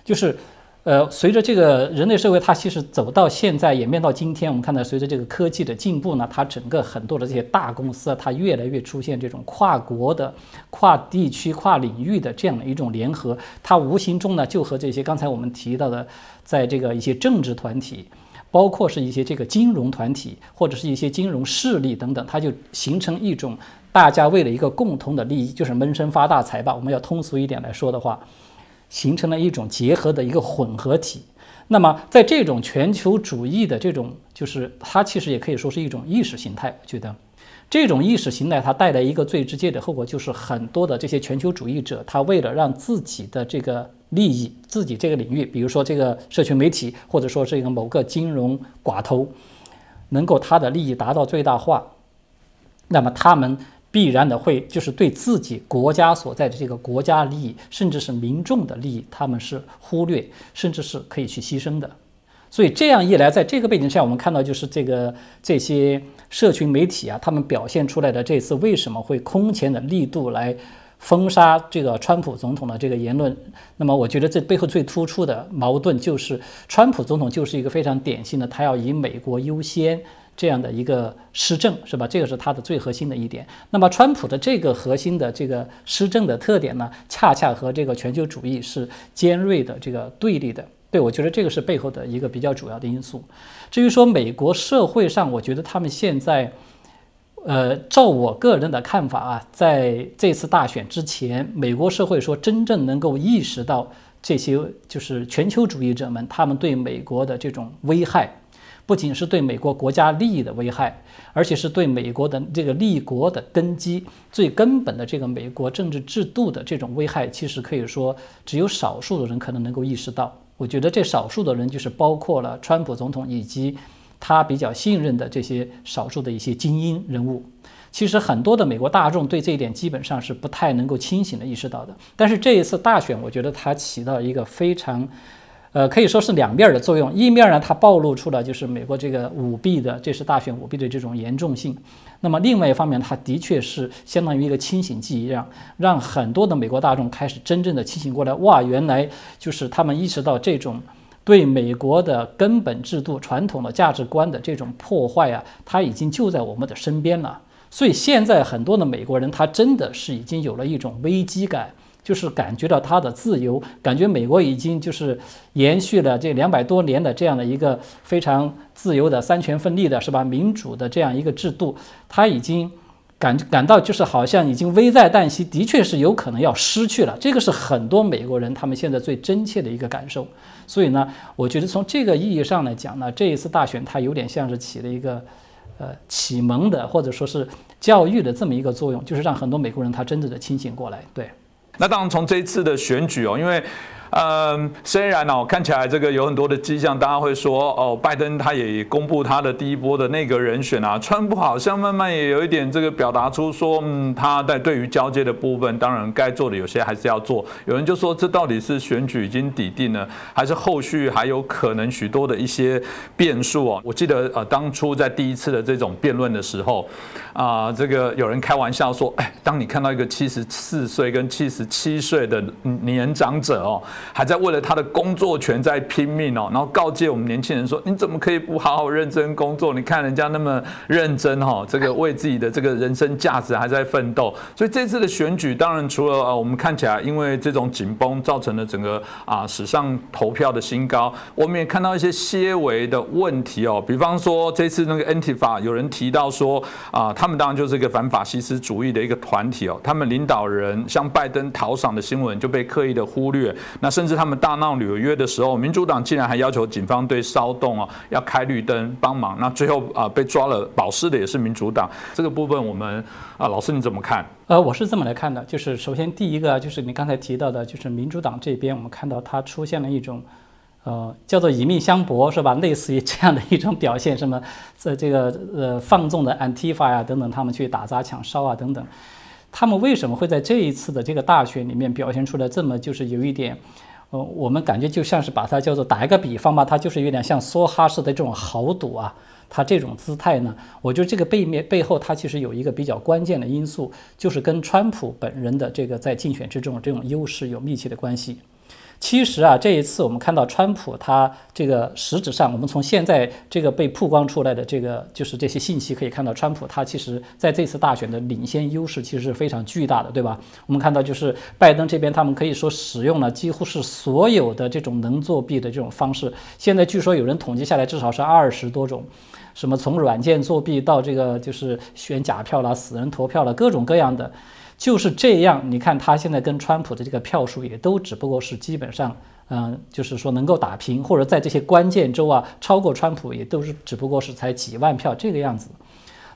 就是。呃，随着这个人类社会，它其实走到现在，演变到今天，我们看到随着这个科技的进步呢，它整个很多的这些大公司啊，它越来越出现这种跨国的、跨地区、跨领域的这样的一种联合，它无形中呢，就和这些刚才我们提到的，在这个一些政治团体，包括是一些这个金融团体或者是一些金融势力等等，它就形成一种大家为了一个共同的利益，就是闷声发大财吧。我们要通俗一点来说的话。形成了一种结合的一个混合体。那么，在这种全球主义的这种，就是它其实也可以说是一种意识形态。我觉得，这种意识形态它带来一个最直接的后果，就是很多的这些全球主义者，他为了让自己的这个利益、自己这个领域，比如说这个社群媒体，或者说是一个某个金融寡头，能够他的利益达到最大化，那么他们。必然的会就是对自己国家所在的这个国家利益，甚至是民众的利益，他们是忽略，甚至是可以去牺牲的。所以这样一来，在这个背景下，我们看到就是这个这些社群媒体啊，他们表现出来的这次为什么会空前的力度来封杀这个川普总统的这个言论？那么，我觉得这背后最突出的矛盾就是，川普总统就是一个非常典型的，他要以美国优先。这样的一个施政是吧？这个是它的最核心的一点。那么，川普的这个核心的这个施政的特点呢，恰恰和这个全球主义是尖锐的这个对立的。对我觉得这个是背后的一个比较主要的因素。至于说美国社会上，我觉得他们现在，呃，照我个人的看法啊，在这次大选之前，美国社会说真正能够意识到这些就是全球主义者们他们对美国的这种危害。不仅是对美国国家利益的危害，而且是对美国的这个立国的根基、最根本的这个美国政治制度的这种危害，其实可以说只有少数的人可能能够意识到。我觉得这少数的人就是包括了川普总统以及他比较信任的这些少数的一些精英人物。其实很多的美国大众对这一点基本上是不太能够清醒的意识到的。但是这一次大选，我觉得它起到一个非常。呃，可以说是两面的作用。一面呢，它暴露出了就是美国这个舞弊的，这是大选舞弊的这种严重性。那么另外一方面，它的确是相当于一个清醒剂一样，让很多的美国大众开始真正的清醒过来。哇，原来就是他们意识到这种对美国的根本制度、传统的价值观的这种破坏啊，它已经就在我们的身边了。所以现在很多的美国人，他真的是已经有了一种危机感。就是感觉到他的自由，感觉美国已经就是延续了这两百多年的这样的一个非常自由的三权分立的是吧？民主的这样一个制度，他已经感感到就是好像已经危在旦夕，的确是有可能要失去了。这个是很多美国人他们现在最真切的一个感受。所以呢，我觉得从这个意义上来讲呢，这一次大选它有点像是起了一个呃启蒙的或者说是教育的这么一个作用，就是让很多美国人他真正的清醒过来，对。那当然，从这一次的选举哦，因为。嗯，虽然呢哦，看起来这个有很多的迹象，大家会说哦，拜登他也公布他的第一波的那个人选啊，川普好像慢慢也有一点这个表达出说，嗯，他在对于交接的部分，当然该做的有些还是要做。有人就说，这到底是选举已经抵定了，还是后续还有可能许多的一些变数哦？我记得呃，当初在第一次的这种辩论的时候，啊，这个有人开玩笑说，哎，当你看到一个七十四岁跟七十七岁的年长者哦。还在为了他的工作权在拼命哦，然后告诫我们年轻人说：“你怎么可以不好好认真工作？你看人家那么认真哈，这个为自己的这个人生价值还在奋斗。”所以这次的选举，当然除了呃我们看起来因为这种紧绷造成了整个啊史上投票的新高，我们也看到一些些微的问题哦，比方说这次那个 ntifa 有人提到说啊，他们当然就是一个反法西斯主义的一个团体哦，他们领导人向拜登讨赏的新闻就被刻意的忽略，那。甚至他们大闹纽约的时候，民主党竟然还要求警方对骚动啊要开绿灯帮忙。那最后啊被抓了保释的也是民主党。这个部分我们啊老师你怎么看？呃，我是这么来看的，就是首先第一个就是你刚才提到的，就是民主党这边我们看到它出现了一种呃叫做以命相搏是吧？类似于这样的一种表现，什么在这个呃放纵的 Antifa 呀等等，他们去打砸抢烧啊等等。他们为什么会在这一次的这个大选里面表现出来这么就是有一点，呃，我们感觉就像是把它叫做打一个比方吧，它就是有点像梭哈式的这种豪赌啊，它这种姿态呢，我觉得这个背面背后它其实有一个比较关键的因素，就是跟川普本人的这个在竞选之中这种优势有密切的关系。其实啊，这一次我们看到川普他这个实质上，我们从现在这个被曝光出来的这个就是这些信息可以看到，川普他其实在这次大选的领先优势其实是非常巨大的，对吧？我们看到就是拜登这边他们可以说使用了几乎是所有的这种能作弊的这种方式，现在据说有人统计下来至少是二十多种，什么从软件作弊到这个就是选假票啦、死人投票了，各种各样的。就是这样，你看他现在跟川普的这个票数也都只不过是基本上，嗯，就是说能够打平，或者在这些关键州啊超过川普也都是只不过是才几万票这个样子。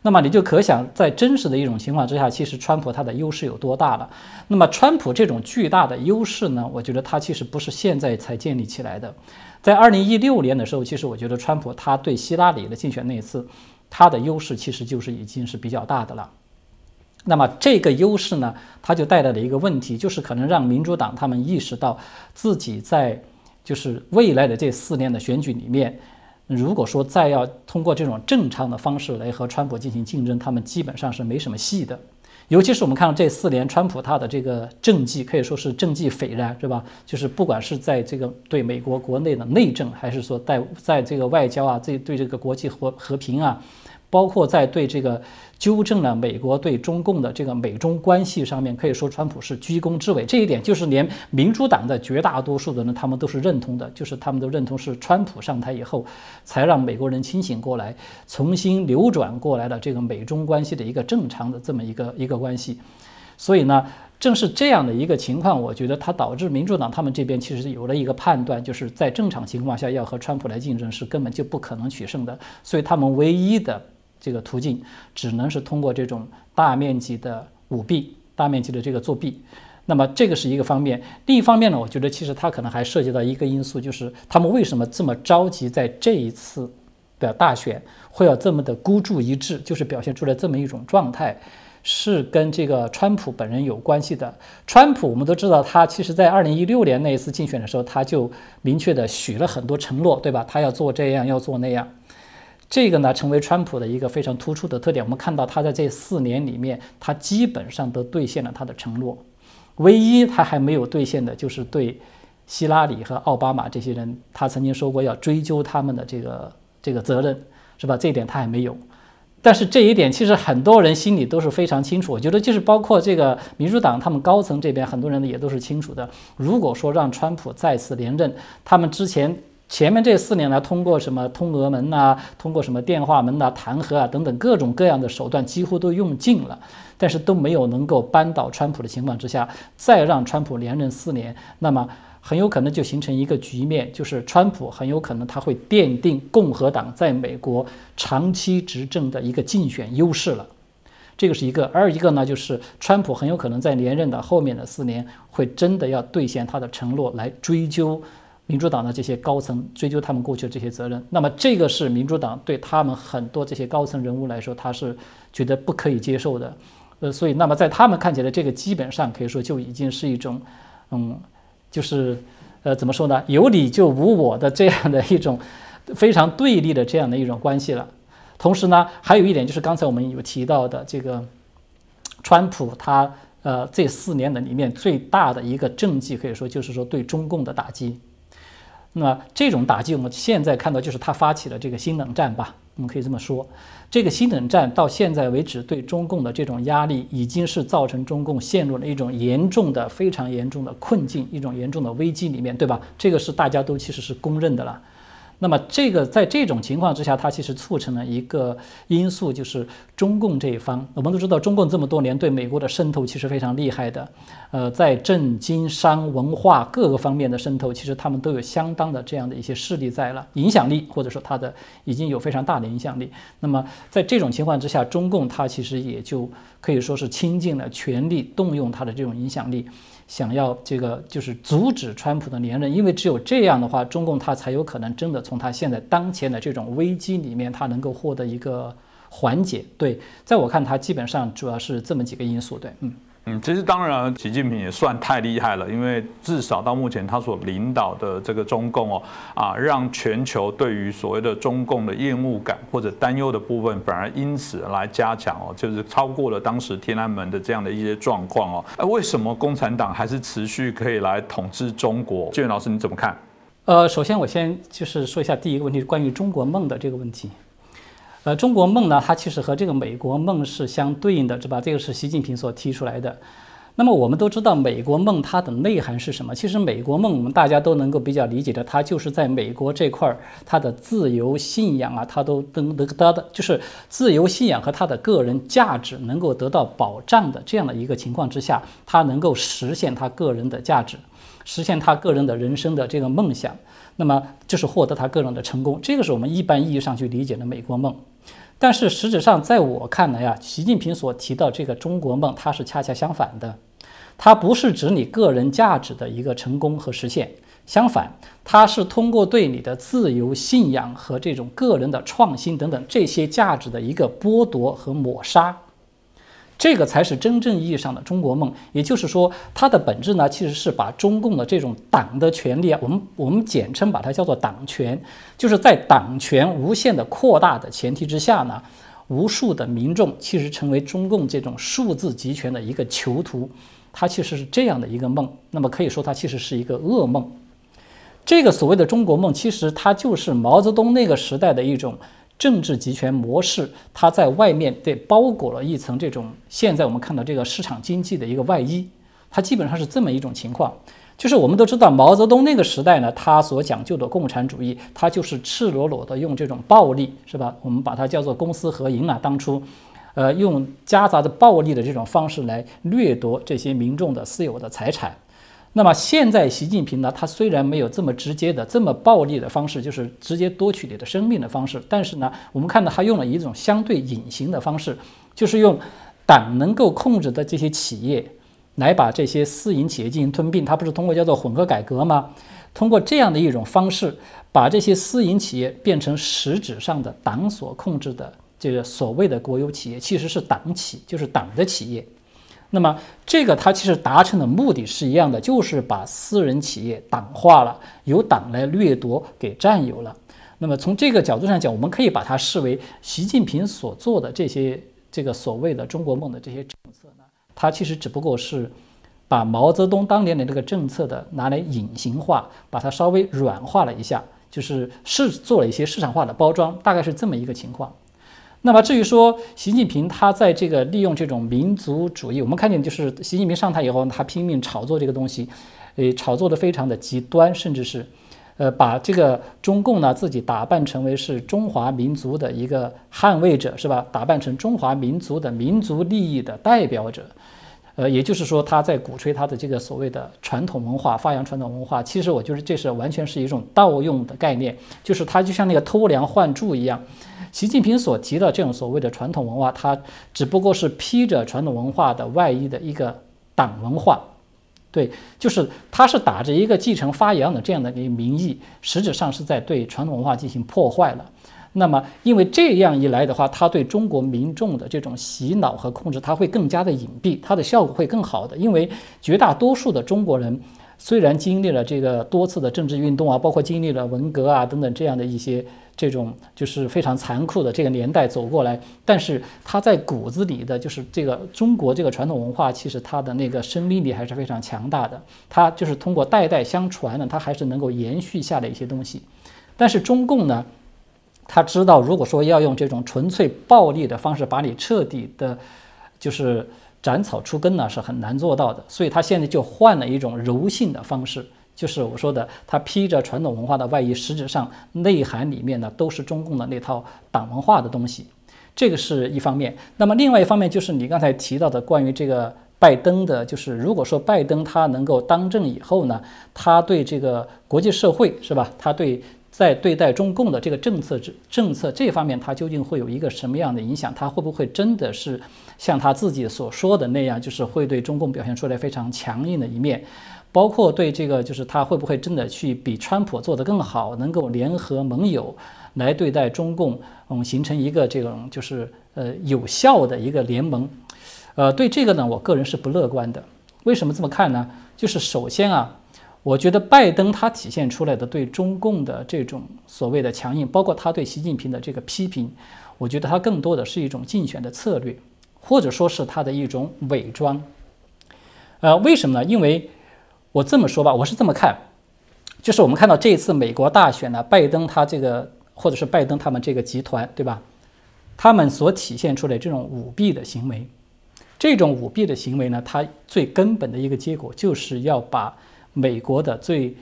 那么你就可想，在真实的一种情况之下，其实川普他的优势有多大了。那么川普这种巨大的优势呢，我觉得他其实不是现在才建立起来的，在二零一六年的时候，其实我觉得川普他对希拉里的竞选那一次，他的优势其实就是已经是比较大的了。那么这个优势呢，它就带来了一个问题，就是可能让民主党他们意识到自己在就是未来的这四年的选举里面，如果说再要通过这种正常的方式来和川普进行竞争，他们基本上是没什么戏的。尤其是我们看到这四年，川普他的这个政绩可以说是政绩斐然，是吧？就是不管是在这个对美国国内的内政，还是说在在这个外交啊，这对这个国际和和平啊。包括在对这个纠正了美国对中共的这个美中关系上面，可以说川普是居功至伟。这一点就是连民主党的绝大多数的人他们都是认同的，就是他们都认同是川普上台以后，才让美国人清醒过来，重新扭转过来了这个美中关系的一个正常的这么一个一个关系。所以呢，正是这样的一个情况，我觉得它导致民主党他们这边其实有了一个判断，就是在正常情况下要和川普来竞争是根本就不可能取胜的。所以他们唯一的。这个途径只能是通过这种大面积的舞弊、大面积的这个作弊。那么这个是一个方面。另一方面呢，我觉得其实它可能还涉及到一个因素，就是他们为什么这么着急在这一次的大选会要这么的孤注一掷，就是表现出来这么一种状态。是跟这个川普本人有关系的。川普我们都知道，他其实在二零一六年那一次竞选的时候，他就明确的许了很多承诺，对吧？他要做这样，要做那样。这个呢，成为川普的一个非常突出的特点。我们看到他在这四年里面，他基本上都兑现了他的承诺。唯一他还没有兑现的，就是对希拉里和奥巴马这些人，他曾经说过要追究他们的这个这个责任，是吧？这一点他还没有。但是这一点其实很多人心里都是非常清楚，我觉得就是包括这个民主党他们高层这边很多人也都是清楚的。如果说让川普再次连任，他们之前前面这四年呢通过什么通俄门呐，通过什么电话门呐、弹劾啊等等各种各样的手段几乎都用尽了，但是都没有能够扳倒川普的情况之下，再让川普连任四年，那么。很有可能就形成一个局面，就是川普很有可能他会奠定共和党在美国长期执政的一个竞选优势了，这个是一个。二一个呢，就是川普很有可能在连任的后面的四年会真的要兑现他的承诺，来追究民主党的这些高层，追究他们过去的这些责任。那么这个是民主党对他们很多这些高层人物来说，他是觉得不可以接受的。呃，所以那么在他们看起来，这个基本上可以说就已经是一种，嗯。就是，呃，怎么说呢？有理就无我的这样的一种非常对立的这样的一种关系了。同时呢，还有一点就是刚才我们有提到的这个，川普他呃这四年的里面最大的一个政绩，可以说就是说对中共的打击。那这种打击，我们现在看到就是他发起了这个新冷战吧，我们可以这么说。这个新冷战到现在为止，对中共的这种压力，已经是造成中共陷入了一种严重的、非常严重的困境，一种严重的危机里面，对吧？这个是大家都其实是公认的了。那么，这个在这种情况之下，它其实促成了一个因素，就是中共这一方。我们都知道，中共这么多年对美国的渗透其实非常厉害的，呃，在政经商文化各个方面的渗透，其实他们都有相当的这样的一些势力在了，影响力或者说它的已经有非常大的影响力。那么，在这种情况之下，中共它其实也就可以说是倾尽了全力，动用它的这种影响力。想要这个就是阻止川普的连任，因为只有这样的话，中共他才有可能真的从他现在当前的这种危机里面，他能够获得一个缓解。对，在我看，他基本上主要是这么几个因素。对，嗯。嗯，其实当然，习近平也算太厉害了，因为至少到目前他所领导的这个中共哦，啊，让全球对于所谓的中共的厌恶感或者担忧的部分，反而因此来加强哦，就是超过了当时天安门的这样的一些状况哦。哎，为什么共产党还是持续可以来统治中国？建元老师你怎么看？呃，首先我先就是说一下第一个问题，关于中国梦的这个问题。呃，中国梦呢，它其实和这个美国梦是相对应的，是吧？这个是习近平所提出来的。那么我们都知道，美国梦它的内涵是什么？其实美国梦我们大家都能够比较理解的，它就是在美国这块儿，它的自由信仰啊，它都能得到的，就是自由信仰和他的个人价值能够得到保障的这样的一个情况之下，它能够实现他个人的价值，实现他个人的人生的这个梦想，那么就是获得他个人的成功。这个是我们一般意义上去理解的美国梦。但是实质上，在我看来呀，习近平所提到这个中国梦，它是恰恰相反的，它不是指你个人价值的一个成功和实现，相反，它是通过对你的自由信仰和这种个人的创新等等这些价值的一个剥夺和抹杀。这个才是真正意义上的中国梦，也就是说，它的本质呢，其实是把中共的这种党的权利啊，我们我们简称把它叫做党权，就是在党权无限的扩大的前提之下呢，无数的民众其实成为中共这种数字集权的一个囚徒，它其实是这样的一个梦。那么可以说，它其实是一个噩梦。这个所谓的中国梦，其实它就是毛泽东那个时代的一种。政治集权模式，它在外面对包裹了一层这种现在我们看到这个市场经济的一个外衣，它基本上是这么一种情况。就是我们都知道毛泽东那个时代呢，他所讲究的共产主义，它就是赤裸裸的用这种暴力，是吧？我们把它叫做公私合营啊。当初，呃，用夹杂着暴力的这种方式来掠夺这些民众的私有的财产。那么现在，习近平呢，他虽然没有这么直接的、这么暴力的方式，就是直接夺取你的生命的方式，但是呢，我们看到他用了一种相对隐形的方式，就是用党能够控制的这些企业，来把这些私营企业进行吞并。他不是通过叫做混合改革吗？通过这样的一种方式，把这些私营企业变成实质上的党所控制的。这个所谓的国有企业，其实是党企，就是党的企业。那么这个它其实达成的目的是一样的，就是把私人企业党化了，由党来掠夺给占有了。那么从这个角度上讲，我们可以把它视为习近平所做的这些这个所谓的中国梦的这些政策呢，它其实只不过是把毛泽东当年的这个政策的拿来隐形化，把它稍微软化了一下，就是是做了一些市场化的包装，大概是这么一个情况。那么至于说习近平他在这个利用这种民族主义，我们看见就是习近平上台以后，他拼命炒作这个东西，诶，炒作的非常的极端，甚至是，呃，把这个中共呢自己打扮成为是中华民族的一个捍卫者，是吧？打扮成中华民族的民族利益的代表者。呃，也就是说，他在鼓吹他的这个所谓的传统文化，发扬传统文化。其实我觉得这是完全是一种盗用的概念，就是他就像那个偷梁换柱一样。习近平所提的这种所谓的传统文化，它只不过是披着传统文化的外衣的一个党文化，对，就是他是打着一个继承发扬的这样的一个名义，实质上是在对传统文化进行破坏了。那么，因为这样一来的话，他对中国民众的这种洗脑和控制，它会更加的隐蔽，它的效果会更好的。因为绝大多数的中国人，虽然经历了这个多次的政治运动啊，包括经历了文革啊等等这样的一些这种就是非常残酷的这个年代走过来，但是他在骨子里的就是这个中国这个传统文化，其实它的那个生命力还是非常强大的。它就是通过代代相传呢，它还是能够延续下来一些东西。但是中共呢？他知道，如果说要用这种纯粹暴力的方式把你彻底的，就是斩草除根呢，是很难做到的。所以他现在就换了一种柔性的方式，就是我说的，他披着传统文化的外衣，实质上内涵里面呢都是中共的那套党文化的东西。这个是一方面。那么另外一方面就是你刚才提到的关于这个拜登的，就是如果说拜登他能够当政以后呢，他对这个国际社会是吧？他对。在对待中共的这个政策政政策这方面，它究竟会有一个什么样的影响？它会不会真的是像他自己所说的那样，就是会对中共表现出来非常强硬的一面？包括对这个，就是他会不会真的去比川普做得更好，能够联合盟友来对待中共，嗯，形成一个这种就是呃有效的一个联盟？呃，对这个呢，我个人是不乐观的。为什么这么看呢？就是首先啊。我觉得拜登他体现出来的对中共的这种所谓的强硬，包括他对习近平的这个批评，我觉得他更多的是一种竞选的策略，或者说是他的一种伪装。呃，为什么呢？因为我这么说吧，我是这么看，就是我们看到这一次美国大选呢，拜登他这个或者是拜登他们这个集团，对吧？他们所体现出来这种舞弊的行为，这种舞弊的行为呢，它最根本的一个结果就是要把。美国的最，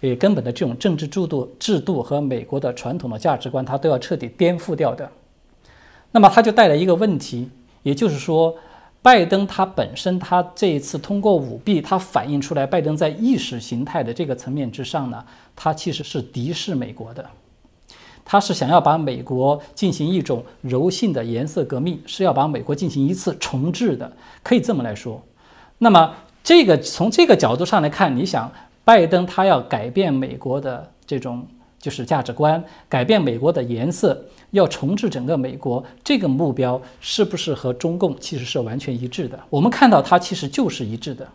呃根本的这种政治制度制度和美国的传统的价值观，它都要彻底颠覆掉的。那么它就带来一个问题，也就是说，拜登他本身他这一次通过舞弊，他反映出来，拜登在意识形态的这个层面之上呢，他其实是敌视美国的，他是想要把美国进行一种柔性的颜色革命，是要把美国进行一次重置的，可以这么来说。那么。这个从这个角度上来看，你想，拜登他要改变美国的这种就是价值观，改变美国的颜色，要重置整个美国，这个目标是不是和中共其实是完全一致的？我们看到它其实就是一致的。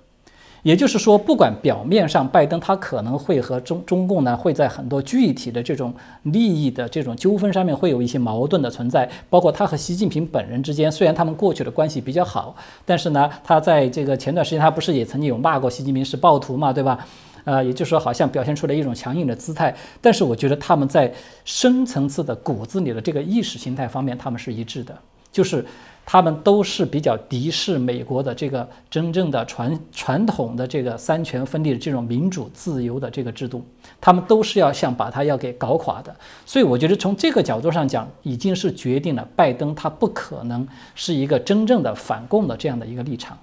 也就是说，不管表面上拜登他可能会和中中共呢会在很多具体的这种利益的这种纠纷上面会有一些矛盾的存在，包括他和习近平本人之间，虽然他们过去的关系比较好，但是呢，他在这个前段时间他不是也曾经有骂过习近平是暴徒嘛，对吧？呃，也就是说好像表现出了一种强硬的姿态，但是我觉得他们在深层次的骨子里的这个意识形态方面他们是一致的，就是。他们都是比较敌视美国的这个真正的传传统的这个三权分立的这种民主自由的这个制度，他们都是要想把它要给搞垮的。所以我觉得从这个角度上讲，已经是决定了拜登他不可能是一个真正的反共的这样的一个立场。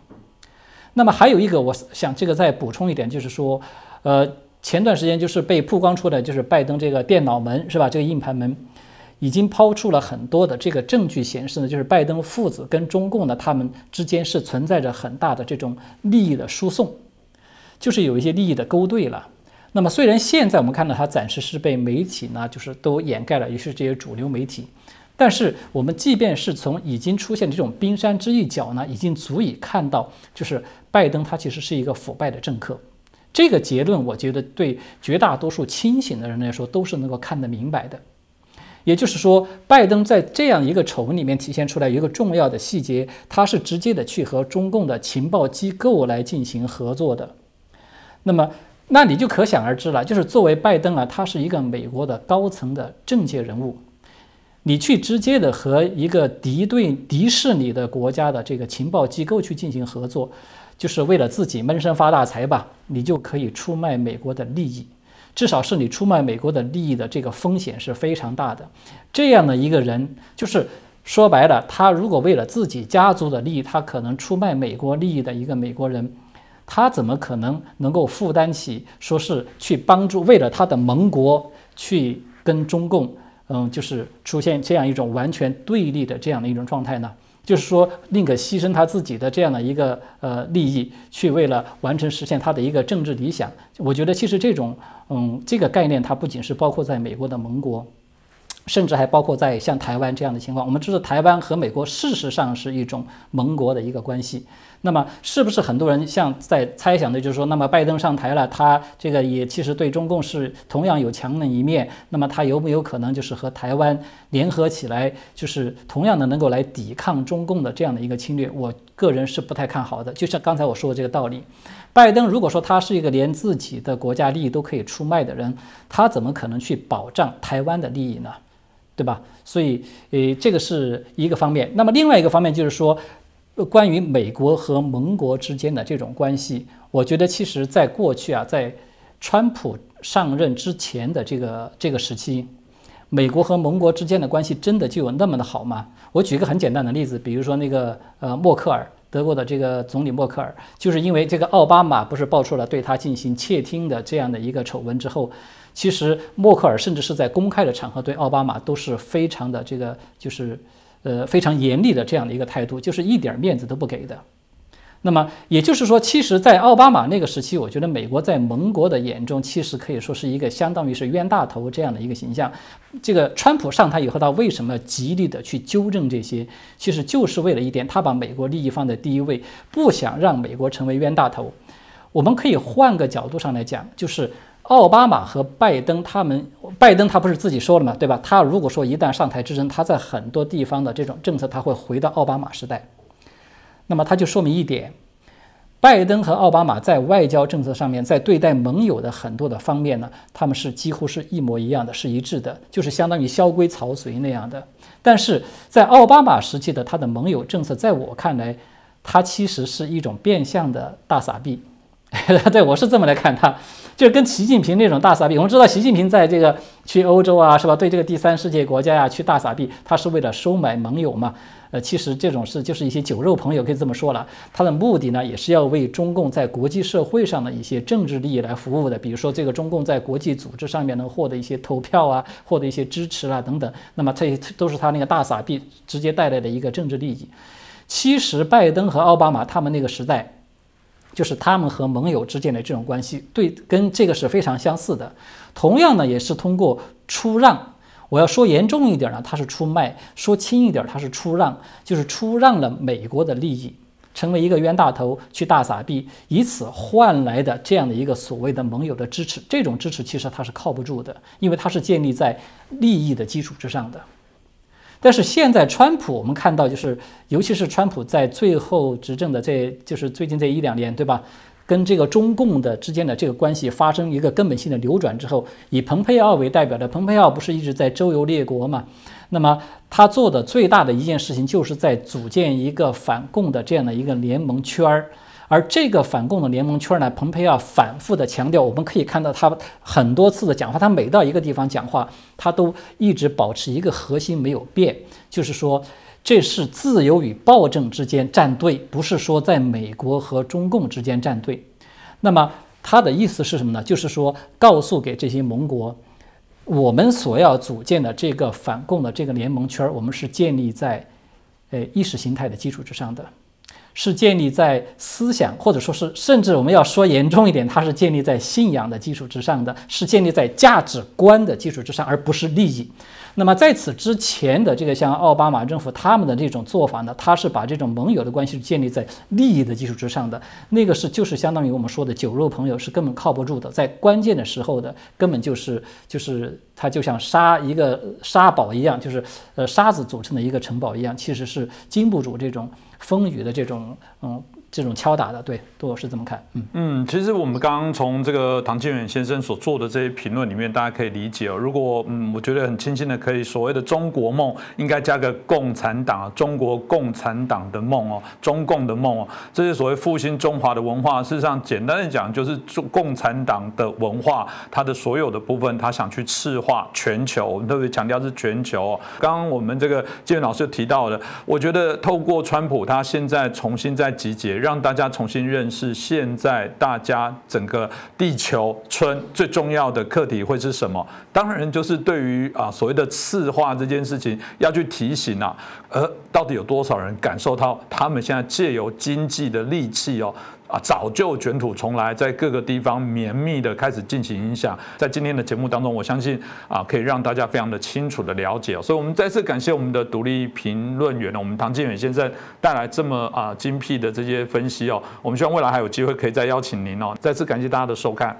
那么还有一个，我想这个再补充一点，就是说，呃，前段时间就是被曝光出来，就是拜登这个电脑门是吧？这个硬盘门。已经抛出了很多的这个证据，显示呢，就是拜登父子跟中共呢，他们之间是存在着很大的这种利益的输送，就是有一些利益的勾兑了。那么虽然现在我们看到他暂时是被媒体呢，就是都掩盖了，也是这些主流媒体，但是我们即便是从已经出现这种冰山之一角呢，已经足以看到，就是拜登他其实是一个腐败的政客。这个结论，我觉得对绝大多数清醒的人来说都是能够看得明白的。也就是说，拜登在这样一个丑闻里面体现出来一个重要的细节，他是直接的去和中共的情报机构来进行合作的。那么，那你就可想而知了，就是作为拜登啊，他是一个美国的高层的政界人物，你去直接的和一个敌对、敌视你的国家的这个情报机构去进行合作。就是为了自己闷声发大财吧，你就可以出卖美国的利益，至少是你出卖美国的利益的这个风险是非常大的。这样的一个人，就是说白了，他如果为了自己家族的利益，他可能出卖美国利益的一个美国人，他怎么可能能够负担起说是去帮助为了他的盟国去跟中共，嗯，就是出现这样一种完全对立的这样的一种状态呢？就是说，宁可牺牲他自己的这样的一个呃利益，去为了完成实现他的一个政治理想。我觉得其实这种嗯这个概念，它不仅是包括在美国的盟国。甚至还包括在像台湾这样的情况，我们知道台湾和美国事实上是一种盟国的一个关系。那么，是不是很多人像在猜想的，就是说，那么拜登上台了，他这个也其实对中共是同样有强硬一面。那么，他有没有可能就是和台湾联合起来，就是同样的能够来抵抗中共的这样的一个侵略？我个人是不太看好的。就像刚才我说的这个道理，拜登如果说他是一个连自己的国家利益都可以出卖的人，他怎么可能去保障台湾的利益呢？对吧？所以，呃，这个是一个方面。那么另外一个方面就是说，关于美国和盟国之间的这种关系，我觉得其实在过去啊，在川普上任之前的这个这个时期，美国和盟国之间的关系真的就有那么的好吗？我举个很简单的例子，比如说那个呃默克尔，德国的这个总理默克尔，就是因为这个奥巴马不是爆出了对他进行窃听的这样的一个丑闻之后。其实默克尔甚至是在公开的场合对奥巴马都是非常的这个，就是呃非常严厉的这样的一个态度，就是一点面子都不给的。那么也就是说，其实，在奥巴马那个时期，我觉得美国在盟国的眼中，其实可以说是一个相当于是冤大头这样的一个形象。这个川普上台以后，他为什么极力的去纠正这些？其实就是为了一点，他把美国利益放在第一位，不想让美国成为冤大头。我们可以换个角度上来讲，就是。奥巴马和拜登，他们拜登他不是自己说了嘛，对吧？他如果说一旦上台之争，他在很多地方的这种政策，他会回到奥巴马时代。那么他就说明一点，拜登和奥巴马在外交政策上面，在对待盟友的很多的方面呢，他们是几乎是一模一样的，是一致的，就是相当于萧规曹随那样的。但是在奥巴马时期的他的盟友政策，在我看来，他其实是一种变相的大傻逼。对我是这么来看他。就是跟习近平那种大傻逼，我们知道习近平在这个去欧洲啊，是吧？对这个第三世界国家呀，去大傻逼，他是为了收买盟友嘛？呃，其实这种事就是一些酒肉朋友，可以这么说了。他的目的呢，也是要为中共在国际社会上的一些政治利益来服务的。比如说，这个中共在国际组织上面能获得一些投票啊，获得一些支持啊等等。那么这些都是他那个大傻逼直接带来的一个政治利益。其实，拜登和奥巴马他们那个时代。就是他们和盟友之间的这种关系，对，跟这个是非常相似的。同样呢，也是通过出让。我要说严重一点呢，他是出卖；说轻一点，他是出让，就是出让了美国的利益，成为一个冤大头去大撒币，以此换来的这样的一个所谓的盟友的支持。这种支持其实它是靠不住的，因为它是建立在利益的基础之上的。但是现在，川普我们看到，就是尤其是川普在最后执政的，这就是最近这一两年，对吧？跟这个中共的之间的这个关系发生一个根本性的扭转之后，以蓬佩奥为代表的蓬佩奥不是一直在周游列国嘛？那么他做的最大的一件事情，就是在组建一个反共的这样的一个联盟圈儿。而这个反共的联盟圈呢，蓬佩奥反复的强调，我们可以看到他很多次的讲话，他每到一个地方讲话，他都一直保持一个核心没有变，就是说这是自由与暴政之间站队，不是说在美国和中共之间站队。那么他的意思是什么呢？就是说告诉给这些盟国，我们所要组建的这个反共的这个联盟圈，我们是建立在呃意识形态的基础之上的。是建立在思想，或者说是甚至我们要说严重一点，它是建立在信仰的基础之上的，是建立在价值观的基础之上，而不是利益。那么在此之前的这个像奥巴马政府他们的这种做法呢，他是把这种盟友的关系建立在利益的基础之上的，那个是就是相当于我们说的酒肉朋友是根本靠不住的，在关键的时候的根本就是就是他就像沙一个沙堡一样，就是呃沙子组成的一个城堡一样，其实是经不住这种风雨的这种嗯。这种敲打的，对，杜老师怎么看。嗯嗯，其实我们刚刚从这个唐建远先生所做的这些评论里面，大家可以理解哦。如果嗯，我觉得很清新的，可以所谓的中国梦，应该加个共产党，中国共产党的梦哦，中共的梦哦，这些所谓复兴中华的文化，事实上简单的讲，就是中共产党的文化，它的所有的部分，他想去赤化全球，我们特别强调是全球哦。刚刚我们这个建远老师提到的，我觉得透过川普，他现在重新在集结。让大家重新认识，现在大家整个地球村最重要的课题会是什么？当然就是对于啊所谓的次化这件事情要去提醒啊，而到底有多少人感受到他们现在借由经济的利器哦？啊，早就卷土重来，在各个地方绵密的开始进行影响。在今天的节目当中，我相信啊，可以让大家非常的清楚的了解。所以，我们再次感谢我们的独立评论员呢，我们唐建远先生带来这么啊精辟的这些分析哦。我们希望未来还有机会可以再邀请您哦。再次感谢大家的收看。